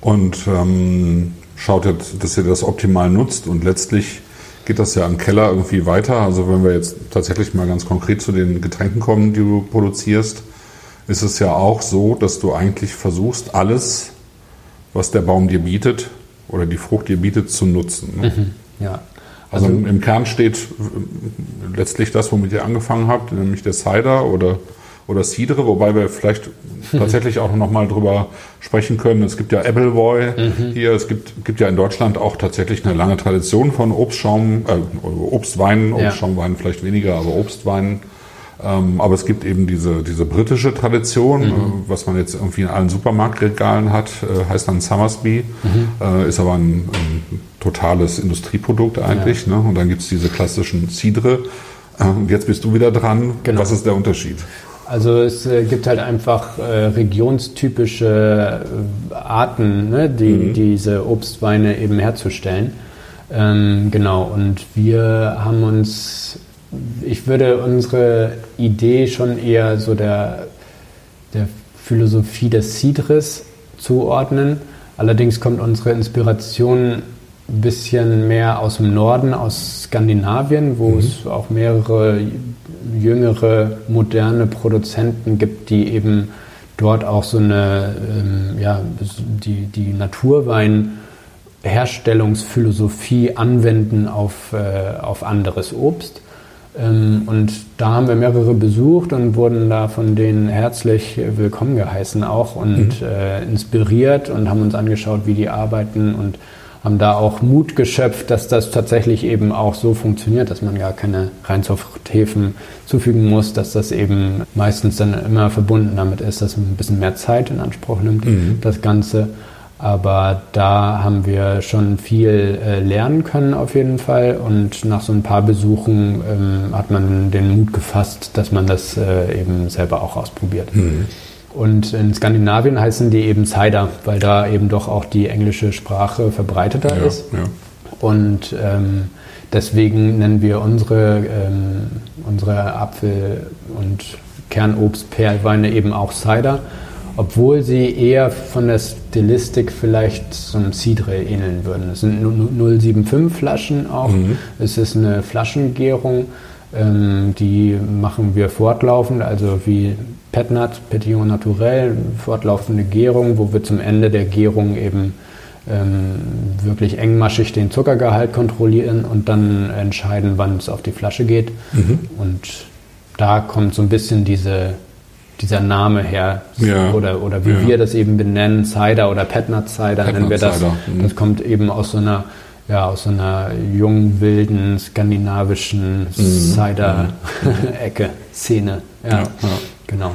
und ähm, schaut jetzt, dass ihr das optimal nutzt und letztlich geht das ja im Keller irgendwie weiter. Also wenn wir jetzt tatsächlich mal ganz konkret zu den Getränken kommen, die du produzierst, ist es ja auch so, dass du eigentlich versuchst, alles was der Baum dir bietet oder die Frucht dir bietet, zu nutzen. Ne? Mhm, ja. Also, also, im Kern steht äh, letztlich das, womit ihr angefangen habt, nämlich der Cider oder, oder Cidre, wobei wir vielleicht <laughs> tatsächlich auch noch mal drüber sprechen können. Es gibt ja Appleboy mhm. hier, es gibt, gibt ja in Deutschland auch tatsächlich eine lange Tradition von Obstschaum, äh, Obstweinen, Obstschaumweinen ja. vielleicht weniger, aber Obstweinen. Ähm, aber es gibt eben diese, diese britische Tradition, mhm. äh, was man jetzt irgendwie in allen Supermarktregalen hat, äh, heißt dann Summersby, mhm. äh, ist aber ein, ein, totales Industrieprodukt eigentlich. Ja. Ne? Und dann gibt es diese klassischen Cidre. Äh, und jetzt bist du wieder dran. Genau. Was ist der Unterschied? Also es äh, gibt halt einfach äh, regionstypische Arten, ne, die, mhm. diese Obstweine eben herzustellen. Ähm, genau, und wir haben uns ich würde unsere Idee schon eher so der, der Philosophie des Cidres zuordnen. Allerdings kommt unsere Inspiration ein bisschen mehr aus dem Norden, aus Skandinavien, wo mhm. es auch mehrere jüngere, moderne Produzenten gibt, die eben dort auch so eine, ähm, ja, die, die Naturweinherstellungsphilosophie anwenden auf, äh, auf anderes Obst. Ähm, und da haben wir mehrere besucht und wurden da von denen herzlich willkommen geheißen auch und mhm. äh, inspiriert und haben uns angeschaut, wie die arbeiten und haben da auch Mut geschöpft, dass das tatsächlich eben auch so funktioniert, dass man gar keine Reinzuchthäfen zufügen muss, dass das eben meistens dann immer verbunden damit ist, dass man ein bisschen mehr Zeit in Anspruch nimmt, mhm. das Ganze. Aber da haben wir schon viel äh, lernen können auf jeden Fall. Und nach so ein paar Besuchen ähm, hat man den Mut gefasst, dass man das äh, eben selber auch ausprobiert. Mhm. Und in Skandinavien heißen die eben Cider, weil da eben doch auch die englische Sprache verbreiteter ja, ist. Ja. Und ähm, deswegen nennen wir unsere, ähm, unsere Apfel- und Kernobst, Perlweine eben auch Cider, obwohl sie eher von der Stilistik vielleicht zum Cidre ähneln würden. Es sind 075 Flaschen auch. Mhm. Es ist eine Flaschengärung, ähm, die machen wir fortlaufend, also wie Petnat, Petillon Naturel, fortlaufende Gärung, wo wir zum Ende der Gärung eben ähm, wirklich engmaschig den Zuckergehalt kontrollieren und dann entscheiden, wann es auf die Flasche geht. Mhm. Und da kommt so ein bisschen diese, dieser Name her. Ja. Oder, oder wie ja. wir das eben benennen, Cider oder Petnat Cider Petnat nennen wir das. Mhm. Das kommt eben aus so einer ja, aus so einer jungen, wilden, skandinavischen mhm. Cider-Ecke, <laughs> Szene. Ja, ja, genau.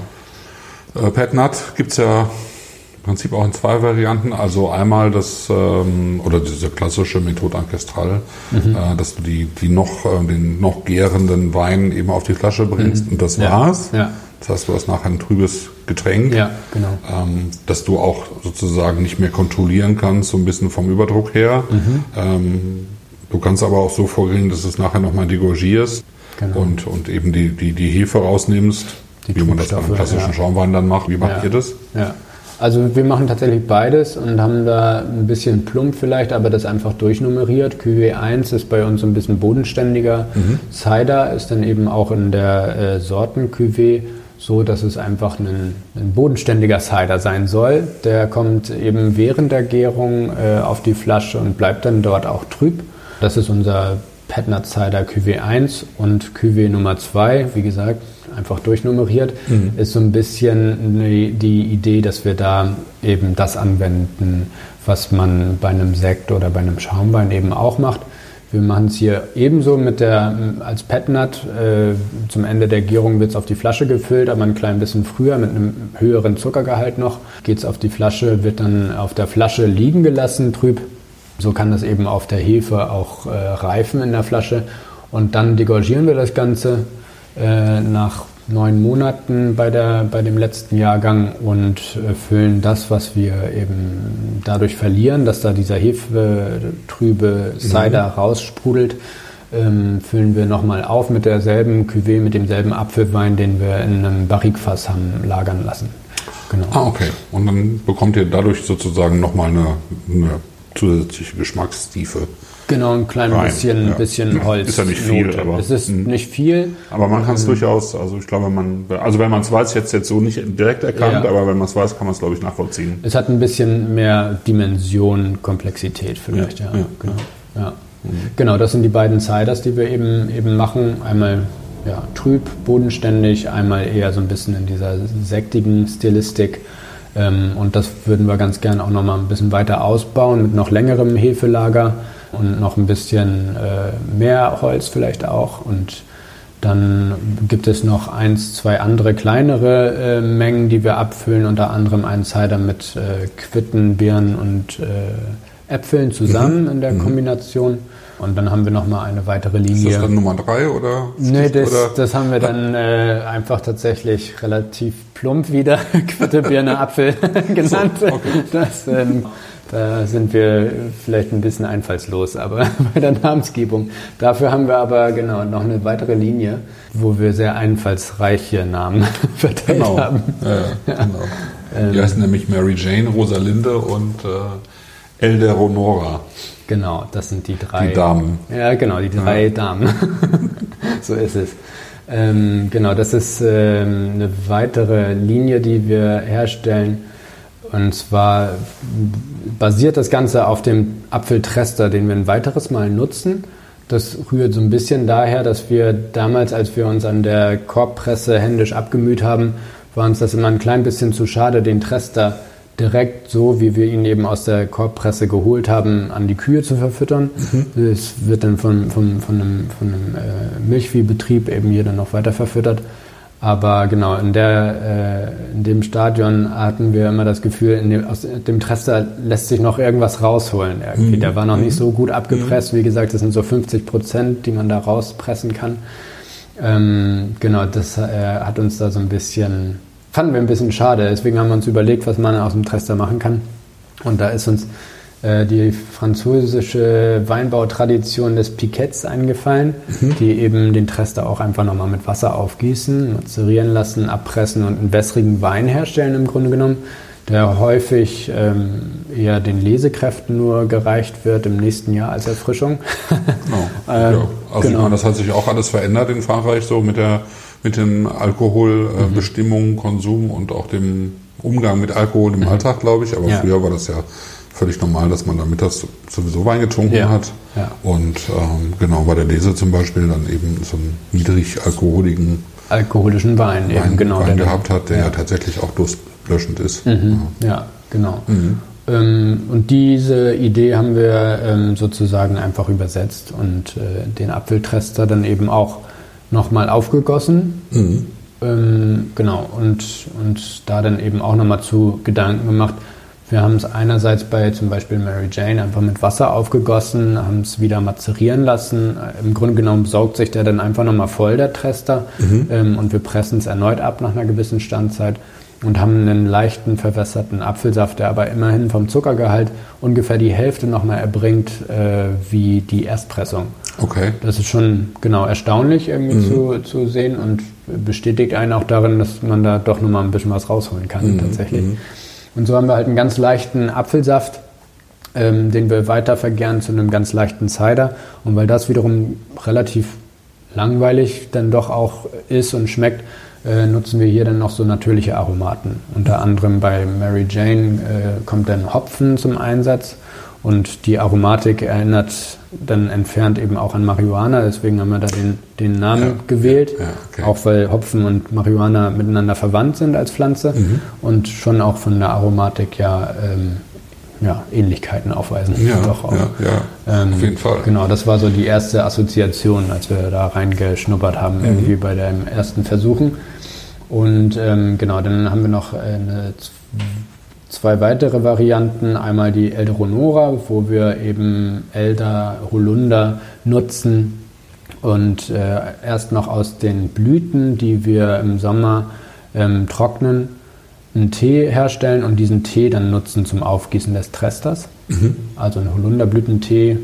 Äh, Petnat gibt es ja im Prinzip auch in zwei Varianten. Also einmal das, ähm, oder diese klassische Methode Ancestral, mhm. äh, dass du die, die noch, äh, den noch gärenden Wein eben auf die Flasche bringst mhm. und das war's. Ja. Das heißt, du hast nachher ein trübes Getränk, ja, genau. ähm, dass du auch sozusagen nicht mehr kontrollieren kannst, so ein bisschen vom Überdruck her. Mhm. Ähm, du kannst aber auch so vorgehen, dass es nachher nochmal degorgierst genau. und, und eben die, die, die Hefe rausnimmst, die wie man das beim klassischen ja. Schaumwein dann macht. Wie macht ja. ihr das? Ja. Also wir machen tatsächlich beides und haben da ein bisschen plump vielleicht, aber das einfach durchnummeriert. Cuvée 1 ist bei uns ein bisschen bodenständiger. Mhm. Cider ist dann eben auch in der äh, Sorten Cuvée so, dass es einfach ein, ein, bodenständiger Cider sein soll. Der kommt eben während der Gärung äh, auf die Flasche und bleibt dann dort auch trüb. Das ist unser Petnat Cider Cuvée 1 und Cuvée Nummer 2, wie gesagt, einfach durchnummeriert, mhm. ist so ein bisschen die Idee, dass wir da eben das anwenden, was man bei einem Sekt oder bei einem Schaumwein eben auch macht. Wir machen es hier ebenso mit der, als Petnat. Äh, zum Ende der Gärung wird es auf die Flasche gefüllt, aber ein klein bisschen früher mit einem höheren Zuckergehalt noch. Geht es auf die Flasche, wird dann auf der Flasche liegen gelassen, trüb. So kann das eben auf der Hefe auch äh, reifen in der Flasche. Und dann degorgieren wir das Ganze äh, nach neun Monaten bei, der, bei dem letzten Jahrgang und äh, füllen das, was wir eben dadurch verlieren, dass da dieser hefetrübe Cider mhm. raussprudelt, ähm, füllen wir nochmal auf mit derselben Cuvée, mit demselben Apfelwein, den wir in einem Barrikfass haben lagern lassen. Genau. Ah, okay. Und dann bekommt ihr dadurch sozusagen nochmal eine, eine zusätzliche Geschmackstiefe. Genau, ein klein rein. bisschen, ja. bisschen Holz. Ist ja nicht viel, Note. aber. Es ist mh. nicht viel. Aber man kann es ähm, durchaus, also ich glaube, man, also wenn man es weiß, jetzt jetzt so nicht direkt erkannt, ja. aber wenn man es weiß, kann man es, glaube ich, nachvollziehen. Es hat ein bisschen mehr Dimension, Komplexität vielleicht, ja. ja genau. Ja. Mhm. genau, das sind die beiden Ciders, die wir eben, eben machen. Einmal ja, trüb, bodenständig, einmal eher so ein bisschen in dieser sektigen Stilistik. Ähm, und das würden wir ganz gerne auch nochmal ein bisschen weiter ausbauen mit noch längerem Hefelager und noch ein bisschen äh, mehr Holz vielleicht auch. Und dann gibt es noch eins, zwei andere kleinere äh, Mengen, die wir abfüllen, unter anderem einen Cider mit äh, Quitten, Birnen und äh, Äpfeln zusammen mhm. in der mhm. Kombination. Und dann haben wir noch mal eine weitere Linie. Ist das dann Nummer drei oder? Nee, das, oder? das haben wir dann <laughs> äh, einfach tatsächlich relativ plump wieder <laughs> Quitte, Birne, Apfel <laughs> genannt. So, okay. Das ähm, da sind wir vielleicht ein bisschen einfallslos, aber <laughs> bei der Namensgebung. Dafür haben wir aber genau noch eine weitere Linie, wo wir sehr einfallsreiche Namen <laughs> verteilt genau. haben. Ja, <laughs> genau. Die heißen nämlich Mary Jane, Rosalinde und äh, Elderonora. Genau, das sind die drei. Die Damen. Ja, genau, die drei ja. Damen. so ist es. Ähm, genau, das ist ähm, eine weitere Linie, die wir herstellen und zwar basiert das Ganze auf dem Apfeltrester, den wir ein weiteres Mal nutzen. Das rührt so ein bisschen daher, dass wir damals, als wir uns an der Korbpresse händisch abgemüht haben, war uns das immer ein klein bisschen zu schade, den Trester direkt so, wie wir ihn eben aus der Korbpresse geholt haben, an die Kühe zu verfüttern. Mhm. Es wird dann von, von, von einem, von einem äh, Milchviehbetrieb eben hier dann noch weiter verfüttert. Aber genau, in, der, äh, in dem Stadion hatten wir immer das Gefühl, dem, aus dem Trester lässt sich noch irgendwas rausholen. Irgendwie. Mhm. Der war noch nicht so gut abgepresst. Mhm. Wie gesagt, das sind so 50 Prozent, die man da rauspressen kann. Ähm, genau, das äh, hat uns da so ein bisschen, fanden wir ein bisschen schade. Deswegen haben wir uns überlegt, was man aus dem Trester machen kann. Und da ist uns die französische Weinbautradition des Piquets eingefallen, mhm. die eben den Trester auch einfach nochmal mit Wasser aufgießen, mazerieren lassen, abpressen und einen wässrigen Wein herstellen im Grunde genommen, der häufig ähm, eher den Lesekräften nur gereicht wird im nächsten Jahr als Erfrischung. Genau. ähm, <laughs> ja. Also genau. meine, das hat sich auch alles verändert in Frankreich, so mit der mit den Alkoholbestimmungen, äh, mhm. Konsum und auch dem Umgang mit Alkohol im mhm. Alltag, glaube ich. Aber ja. früher war das ja völlig normal, dass man da mittags sowieso Wein getrunken ja. hat. Ja. Und ähm, genau bei der Lese zum Beispiel dann eben so einen niedrig alkoholigen alkoholischen Wein, Wein, eben, genau, Wein gehabt hat, der ja. tatsächlich auch durstlöschend ist. Mhm. Ja. genau. Mhm. Ähm, und diese Idee haben wir ähm, sozusagen einfach übersetzt und äh, den Apfeltrester dann eben auch nochmal aufgegossen. Mhm. Ähm, genau, und, und da dann eben auch nochmal zu Gedanken gemacht, wir haben es einerseits bei zum Beispiel Mary Jane einfach mit Wasser aufgegossen, haben es wieder mazerieren lassen. Im Grunde genommen saugt sich der dann einfach nochmal voll, der Trester. Mhm. Ähm, und wir pressen es erneut ab nach einer gewissen Standzeit und haben einen leichten verwässerten Apfelsaft, der aber immerhin vom Zuckergehalt ungefähr die Hälfte nochmal erbringt äh, wie die Erstpressung. Okay. Das ist schon genau erstaunlich irgendwie mhm. zu, zu sehen und bestätigt einen auch darin, dass man da doch nochmal ein bisschen was rausholen kann mhm. tatsächlich. Und so haben wir halt einen ganz leichten Apfelsaft, ähm, den wir weiter vergären zu einem ganz leichten Cider. Und weil das wiederum relativ langweilig dann doch auch ist und schmeckt, äh, nutzen wir hier dann noch so natürliche Aromaten. Unter anderem bei Mary Jane äh, kommt dann Hopfen zum Einsatz und die Aromatik erinnert dann entfernt eben auch an Marihuana, deswegen haben wir da den, den Namen ja, gewählt, ja, ja, okay. auch weil Hopfen und Marihuana miteinander verwandt sind als Pflanze mhm. und schon auch von der Aromatik ja, ähm, ja Ähnlichkeiten aufweisen. Ja, Doch auch. ja, ähm, auf jeden Fall. Genau, das war so die erste Assoziation, als wir da reingeschnuppert haben, mhm. irgendwie bei dem ersten Versuchen. Und ähm, genau, dann haben wir noch eine zwei weitere Varianten. Einmal die Elderonora, wo wir eben Elder Holunder nutzen und äh, erst noch aus den Blüten, die wir im Sommer ähm, trocknen, einen Tee herstellen und diesen Tee dann nutzen zum Aufgießen des Tresters. Mhm. Also ein Holunderblütentee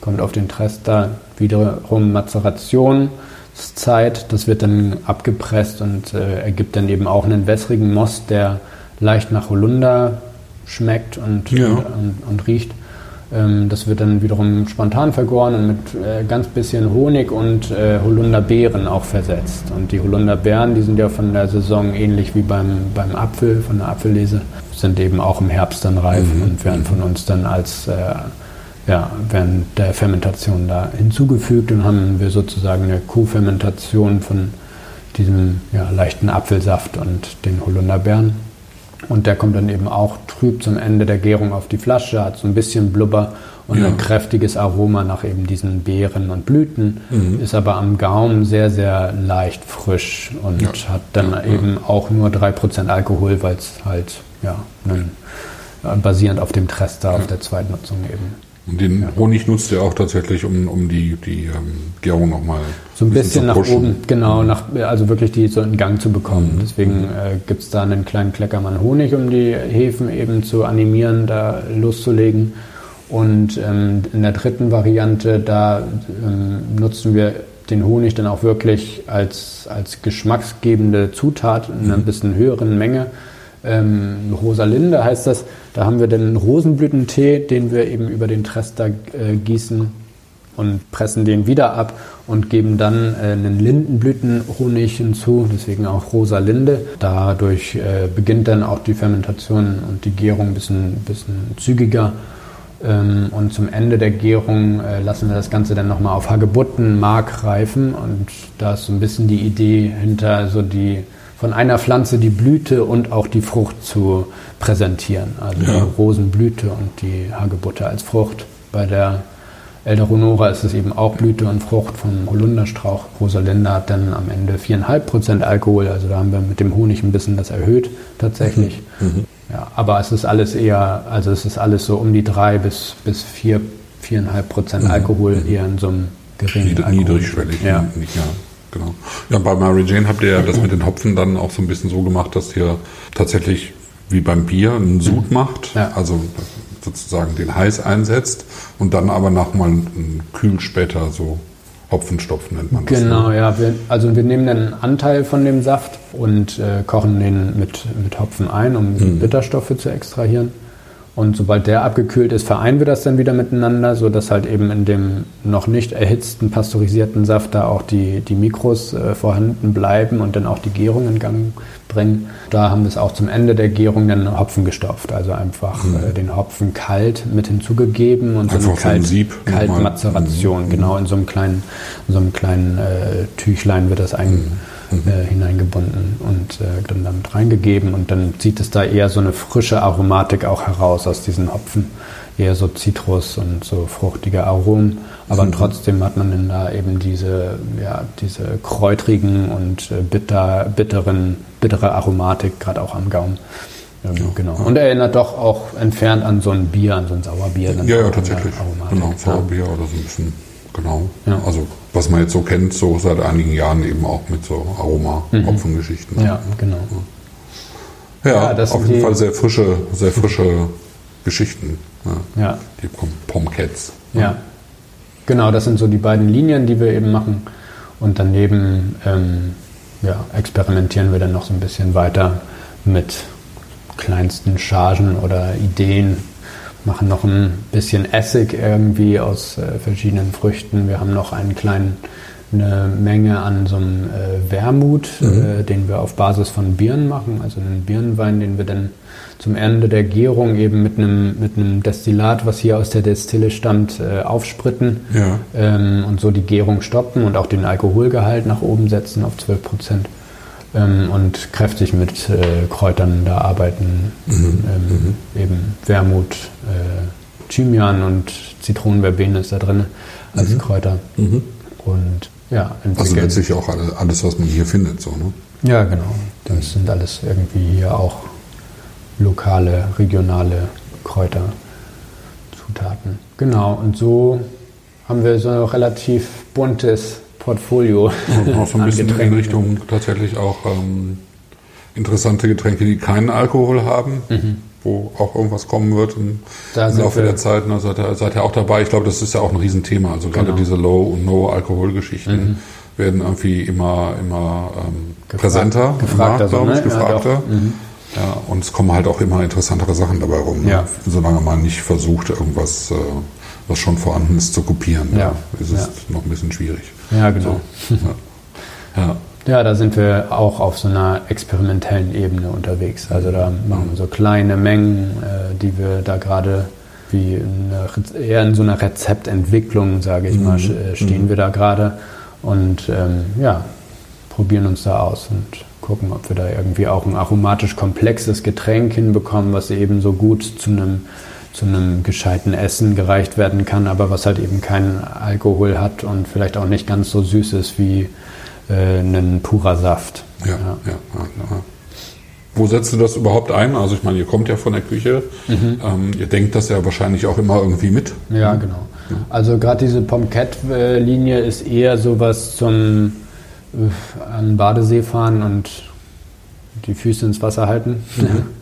kommt auf den Trester, wiederum Mazerationszeit. Das wird dann abgepresst und äh, ergibt dann eben auch einen wässrigen Most, der leicht nach Holunder schmeckt und, ja. und, und, und, riecht. Ähm, das wird dann wiederum spontan vergoren und mit äh, ganz bisschen Honig und äh, Holunderbeeren auch versetzt. Und die Holunderbeeren, die sind ja von der Saison ähnlich wie beim, beim Apfel, von der Apfellese, sind eben auch im Herbst dann reif mhm. und werden von uns dann als äh, ja, während der Fermentation da hinzugefügt und haben wir sozusagen eine Co-Fermentation von diesem ja, leichten Apfelsaft und den Holunderbeeren. Und der kommt dann eben auch trüb zum Ende der Gärung auf die Flasche, hat so ein bisschen Blubber und ja. ein kräftiges Aroma nach eben diesen Beeren und Blüten, mhm. ist aber am Gaumen sehr, sehr leicht frisch und ja. hat dann ja, eben auch nur 3% Alkohol, weil es halt ja, äh, basierend auf dem Trester, auf der Zweitnutzung eben und den ja. Honig nutzt ihr auch tatsächlich, um, um die, die ähm, Gärung nochmal so ein bisschen, bisschen nach oben, genau, nach, also wirklich die so in Gang zu bekommen. Mhm. Deswegen äh, gibt es da einen kleinen Kleckermann Honig, um die Hefen eben zu animieren, da loszulegen. Und ähm, in der dritten Variante, da ähm, nutzen wir den Honig dann auch wirklich als, als geschmacksgebende Zutat in einer mhm. bisschen höheren Menge ähm, Rosalinde heißt das. Da haben wir den Rosenblütentee, den wir eben über den Trester äh, gießen und pressen den wieder ab und geben dann äh, einen Lindenblütenhonig hinzu, deswegen auch Rosalinde. Dadurch äh, beginnt dann auch die Fermentation und die Gärung ein bisschen, bisschen zügiger. Ähm, und zum Ende der Gärung äh, lassen wir das Ganze dann nochmal auf Hagebuttenmark reifen und da ist so ein bisschen die Idee hinter so die von einer Pflanze die Blüte und auch die Frucht zu präsentieren. Also ja. die Rosenblüte und die Hagebutte als Frucht. Bei der Elderonora ist es eben auch Blüte und Frucht vom Holunderstrauch. Rosalinda hat dann am Ende 4,5% Alkohol. Also da haben wir mit dem Honig ein bisschen das erhöht tatsächlich. Mhm. mhm. Ja, aber es ist alles eher, also es ist alles so um die 3 bis, bis 4, 4,5% mhm. Alkohol, mhm. eher in so einem geringen Nied Alkohol. Niedrigschwellig. Ja. ja genau. Ja, bei Mary Jane habt ihr ja das mit den Hopfen dann auch so ein bisschen so gemacht, dass ihr tatsächlich wie beim Bier einen Sud macht. Ja. Also sozusagen den heiß einsetzt und dann aber nochmal kühl später so Hopfenstopf nennt man das. Genau, ne? ja. Wir, also wir nehmen einen Anteil von dem Saft und äh, kochen den mit, mit Hopfen ein, um mhm. Bitterstoffe zu extrahieren. Und sobald der abgekühlt ist, vereinen wir das dann wieder miteinander, sodass halt eben in dem noch nicht erhitzten, pasteurisierten Saft da auch die, die Mikros äh, vorhanden bleiben und dann auch die Gärung in Gang bringen. Da haben wir es auch zum Ende der Gärung dann Hopfen gestopft, also einfach mhm. äh, den Hopfen kalt mit hinzugegeben und einfach so eine Kalt, Sieb Kaltmazeration, mhm. genau, in so einem kleinen, in so einem kleinen äh, Tüchlein wird das eigentlich. Mhm äh, hineingebunden und äh, dann damit reingegeben und dann zieht es da eher so eine frische Aromatik auch heraus aus diesen Hopfen. Eher so Zitrus und so fruchtige Aromen, aber mhm. trotzdem hat man dann da eben diese, ja, diese kräutrigen und äh, bitter, bitteren, bittere Aromatik, gerade auch am Gaumen. Ähm, genau. Und erinnert doch auch entfernt an so ein Bier, an so ein Sauerbier. Ja, ja, tatsächlich. Genau, Sauerbier oder so ein bisschen genau. Ja. Also was man jetzt so kennt, so seit einigen Jahren eben auch mit so Aroma-Hopfengeschichten. Mhm. Ja, genau. Ja, ja auf jeden Fall sehr frische, sehr frische Geschichten. Ja. ja. Die Pomcats. Ja. Genau, das sind so die beiden Linien, die wir eben machen. Und daneben ähm, ja, experimentieren wir dann noch so ein bisschen weiter mit kleinsten Chargen oder Ideen, machen noch ein bisschen Essig irgendwie aus äh, verschiedenen Früchten. Wir haben noch einen kleinen eine Menge an so einem äh, Wermut, mhm. äh, den wir auf Basis von Birnen machen, also einen Birnenwein, den wir dann zum Ende der Gärung eben mit einem, mit einem Destillat, was hier aus der Destille stammt, äh, aufspritten ja. ähm, und so die Gärung stoppen und auch den Alkoholgehalt nach oben setzen auf 12 Prozent ähm, und kräftig mit äh, Kräutern da arbeiten. Mhm. Ähm, mhm. Eben Wermut, äh, Thymian und Zitronenverbene ist da drin als mhm. Kräuter. Mhm. Und ja, Also letztlich auch alles, was man hier findet, so, ne? Ja, genau. Das sind alles irgendwie hier auch lokale, regionale Kräuterzutaten. Genau, und so haben wir so ein relativ buntes Portfolio. Und auch so ein <laughs> bisschen in Richtung tatsächlich auch ähm, interessante Getränke, die keinen Alkohol haben, mhm. wo auch irgendwas kommen wird im, im Laufe der Zeit. Da seid ihr, seid ihr auch dabei. Ich glaube, das ist ja auch ein Riesenthema. Also gerade genau. diese Low- und No-Alkohol-Geschichten mhm. werden irgendwie immer, immer ähm, Gefragt, präsenter. Gefragter, so, ne? gefragter. Ja, mhm. ja, und es kommen halt auch immer interessantere Sachen dabei rum. Ne? Ja. Solange man nicht versucht, irgendwas, äh, was schon vorhanden ist, zu kopieren. Ja. ist es noch ein bisschen schwierig. Ja, genau. So, ja. ja. da sind wir auch auf so einer experimentellen Ebene unterwegs. Also da machen wir so kleine Mengen, äh, die wir da gerade wie eine, eher in so einer Rezeptentwicklung, sage ich mhm. mal, äh, stehen mhm. wir da gerade und ähm, ja, probieren uns da aus und gucken, ob wir da irgendwie auch ein aromatisch komplexes Getränk hinbekommen, was eben so gut zu einem zu einem gescheiten Essen gereicht werden kann, aber was halt eben keinen Alkohol hat und vielleicht auch nicht ganz so süß ist wie äh, ein purer Saft. Ja, ja. ja, ja. Wo setzt du das überhaupt ein? Also ich meine, ihr kommt ja von der Küche, mhm. ähm, ihr denkt das ja wahrscheinlich auch immer irgendwie mit. Ja, genau. Also gerade diese Pomcat-Linie ist eher sowas zum äh, an Badesee fahren und die Füße ins Wasser halten. Mhm. <laughs>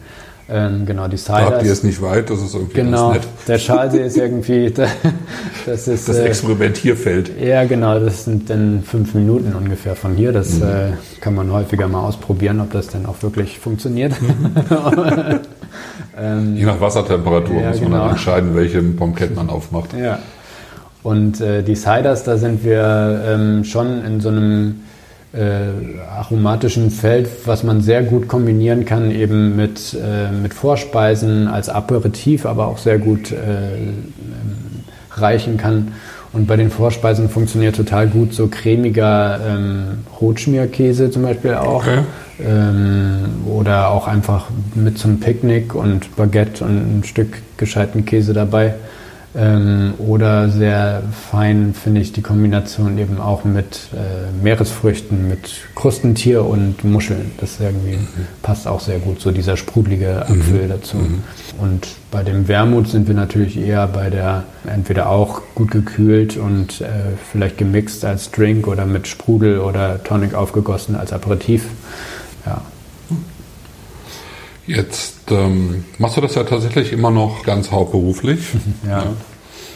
Ähm, genau, die Ciders. Da habt ihr es nicht weit, das ist irgendwie genau, ganz nett. der Schalsee ist irgendwie, <laughs> das ist... Das äh, Experimentierfeld. Ja, genau, das sind dann fünf Minuten ungefähr von hier. Das mhm. äh, kann man häufiger mal ausprobieren, ob das denn auch wirklich funktioniert. <laughs> ähm, Je nach Wassertemperatur ja, muss man genau. dann entscheiden, welche Pomket man aufmacht. Ja. Und äh, die Ciders, da sind wir ähm, schon in so einem äh, aromatischen Feld, was man sehr gut kombinieren kann, eben mit, äh, mit Vorspeisen als Aperitif, aber auch sehr gut äh, reichen kann. Und bei den Vorspeisen funktioniert total gut so cremiger ähm, Rotschmierkäse zum Beispiel auch. Okay. Ähm, oder auch einfach mit zum Picknick und Baguette und ein Stück gescheiten Käse dabei. Ähm, oder sehr fein finde ich die Kombination eben auch mit äh, Meeresfrüchten, mit Krustentier und Muscheln. Das irgendwie mhm. passt auch sehr gut, so dieser sprudelige Apfel mhm. dazu. Mhm. Und bei dem Wermut sind wir natürlich eher bei der, entweder auch gut gekühlt und äh, vielleicht gemixt als Drink oder mit Sprudel oder Tonic aufgegossen als Aperitif. Ja. Jetzt ähm, machst du das ja tatsächlich immer noch ganz hauptberuflich. <laughs> ja. ja.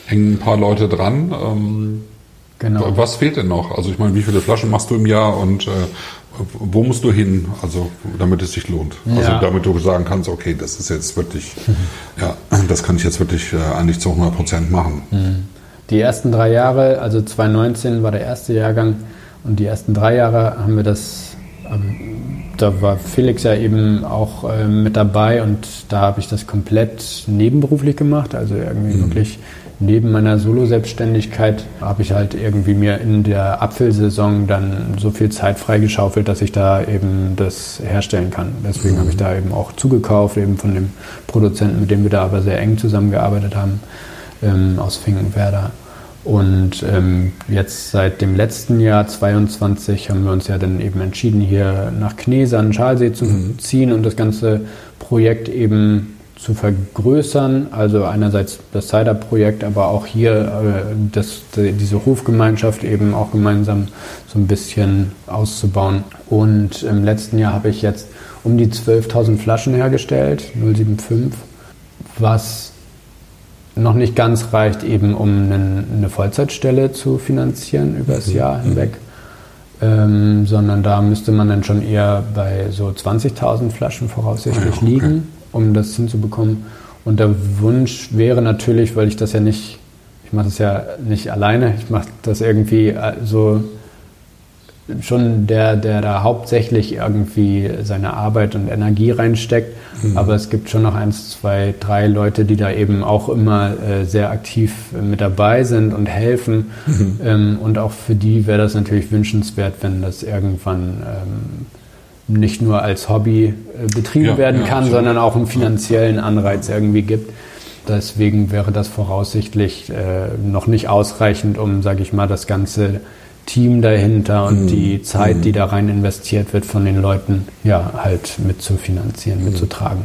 Hängen ein paar Leute dran. Ähm, genau. Was fehlt denn noch? Also ich meine, wie viele Flaschen machst du im Jahr und äh, wo musst du hin, also damit es sich lohnt? Also ja. damit du sagen kannst, okay, das ist jetzt wirklich, <laughs> ja, das kann ich jetzt wirklich äh, eigentlich zu 100 Prozent machen. Mhm. Die ersten drei Jahre, also 2019 war der erste Jahrgang und die ersten drei Jahre haben wir das, da war Felix ja eben auch äh, mit dabei und da habe ich das komplett nebenberuflich gemacht, also irgendwie mhm. wirklich neben meiner Solo-Selbstständigkeit habe ich halt irgendwie mir in der Apfelsaison dann so viel Zeit freigeschaufelt, dass ich da eben das herstellen kann. Deswegen mhm. habe ich da eben auch zugekauft, eben von dem Produzenten, mit dem wir da aber sehr eng zusammengearbeitet haben, ähm, aus Finkenwerder. Und ähm, jetzt seit dem letzten Jahr 22 haben wir uns ja dann eben entschieden, hier nach Kneese an Schalsee zu mhm. ziehen und das ganze Projekt eben zu vergrößern. Also einerseits das Cider-Projekt, aber auch hier äh, das, diese Hofgemeinschaft eben auch gemeinsam so ein bisschen auszubauen. Und im letzten Jahr habe ich jetzt um die 12.000 Flaschen hergestellt, 075, was noch nicht ganz reicht, eben um eine Vollzeitstelle zu finanzieren über das mhm. Jahr hinweg. Ähm, sondern da müsste man dann schon eher bei so 20.000 Flaschen voraussichtlich ja, okay. liegen um das hinzubekommen. Und der Wunsch wäre natürlich, weil ich das ja nicht, ich mache das ja nicht alleine, ich mache das irgendwie äh, so schon der, der da hauptsächlich irgendwie seine Arbeit und Energie reinsteckt. Mhm. Aber es gibt schon noch eins, zwei, drei Leute, die da eben auch immer äh, sehr aktiv mit dabei sind und helfen. Mhm. Ähm, und auch für die wäre das natürlich wünschenswert, wenn das irgendwann ähm, nicht nur als Hobby äh, betrieben ja, werden kann, ja, sondern auch einen finanziellen Anreiz irgendwie gibt. Deswegen wäre das voraussichtlich äh, noch nicht ausreichend, um, sage ich mal, das ganze Team dahinter und mhm. die Zeit, die mhm. da rein investiert wird von den Leuten, ja, halt mitzufinanzieren, mhm. mitzutragen.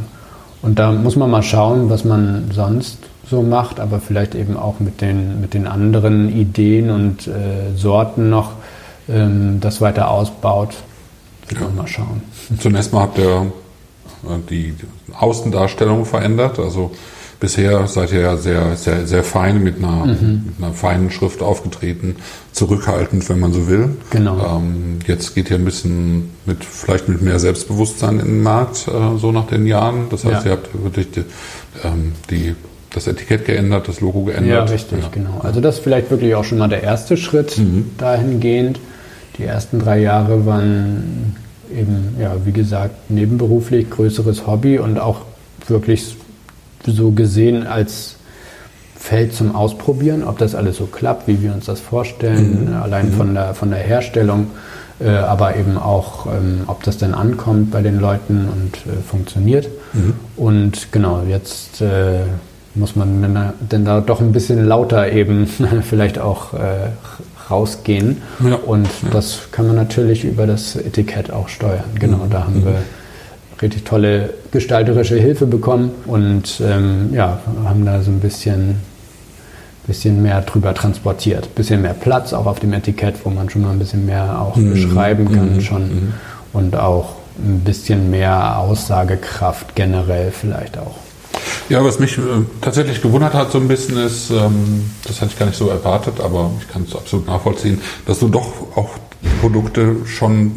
Und da muss man mal schauen, was man sonst so macht, aber vielleicht eben auch mit den, mit den anderen Ideen und äh, Sorten noch ähm, das weiter ausbaut. Wir ja. mal schauen. Zunächst mal habt ihr äh, die Außendarstellung verändert. Also bisher seid ihr ja sehr, sehr, sehr fein mit einer, mhm. mit einer feinen Schrift aufgetreten, zurückhaltend, wenn man so will. Genau. Ähm, jetzt geht ihr ein bisschen mit, vielleicht mit mehr Selbstbewusstsein in den Markt, äh, so nach den Jahren. Das heißt, ja. ihr habt wirklich die, ähm, die das Etikett geändert, das Logo geändert. Ja, richtig, ja. genau. Also das ist vielleicht wirklich auch schon mal der erste Schritt mhm. dahingehend. Die ersten drei Jahre waren eben, ja, wie gesagt, nebenberuflich, größeres Hobby und auch wirklich so gesehen als Feld zum Ausprobieren, ob das alles so klappt, wie wir uns das vorstellen, mhm. allein mhm. von, der, von der Herstellung, äh, aber eben auch, ähm, ob das denn ankommt bei den Leuten und äh, funktioniert. Mhm. Und genau, jetzt äh, muss man denn da doch ein bisschen lauter eben <laughs> vielleicht auch äh, rausgehen. Ja. Und ja. das kann man natürlich über das Etikett auch steuern. Genau, da haben mhm. wir richtig tolle gestalterische Hilfe bekommen und ähm, ja, haben da so ein bisschen, bisschen mehr drüber transportiert. Ein bisschen mehr Platz auch auf dem Etikett, wo man schon mal ein bisschen mehr auch mhm. beschreiben kann mhm. schon. Mhm. Und auch ein bisschen mehr Aussagekraft generell vielleicht auch. Ja, was mich äh, tatsächlich gewundert hat so ein bisschen ist, ähm, das hatte ich gar nicht so erwartet, aber ich kann es absolut nachvollziehen, dass du doch auch Produkte schon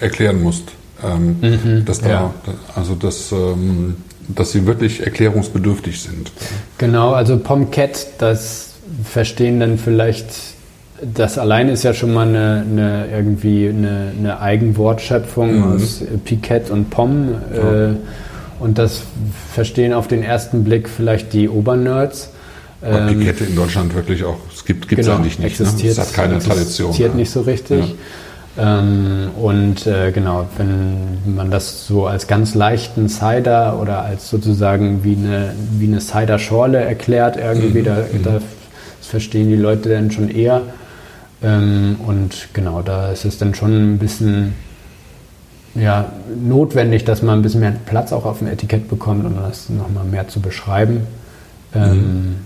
erklären musst. Ähm, mhm, dass da, ja. also dass, ähm, dass sie wirklich erklärungsbedürftig sind. Genau, also Pomcat, das verstehen dann vielleicht das allein ist ja schon mal eine, eine irgendwie eine, eine Eigenwortschöpfung mhm. aus Piquet und Pom. Ja. Äh, und das verstehen auf den ersten Blick vielleicht die Obernerds. Und die Kette in Deutschland wirklich auch, es gibt es genau, eigentlich nicht. Existiert, ne? Es hat keine Tradition. Existiert nicht so richtig. Ähm, und äh, genau, wenn man das so als ganz leichten Cider oder als sozusagen wie eine, wie eine Cider-Schorle erklärt, irgendwie, mhm. da, mhm. da verstehen die Leute dann schon eher. Ähm, und genau, da ist es dann schon ein bisschen ja, notwendig, dass man ein bisschen mehr Platz auch auf dem Etikett bekommt, um das nochmal mehr zu beschreiben. Ähm, mhm.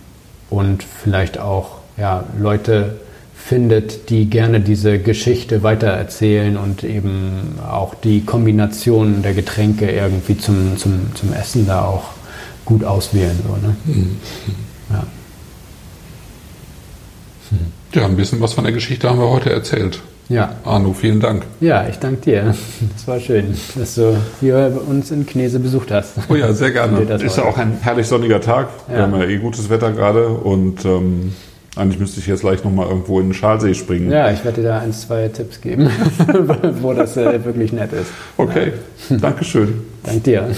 und vielleicht auch ja, Leute findet, die gerne diese Geschichte weitererzählen und eben auch die Kombination der Getränke irgendwie zum, zum, zum Essen da auch gut auswählen. So, ne? Mhm. Ja. ja, ein bisschen was von der Geschichte haben wir heute erzählt. Ja. Arno, vielen Dank. Ja, ich danke dir. Das war schön, dass du hier uns in Knese besucht hast. Oh ja, sehr gerne. Ist ja auch ein herrlich sonniger Tag. Ja. Wir haben ja eh gutes Wetter gerade und ähm, eigentlich müsste ich jetzt gleich nochmal irgendwo in den Schalsee springen. Ja, ich werde dir da ein, zwei Tipps geben, <laughs> wo das äh, wirklich nett ist. Okay, ja. Dankeschön. Dank dir.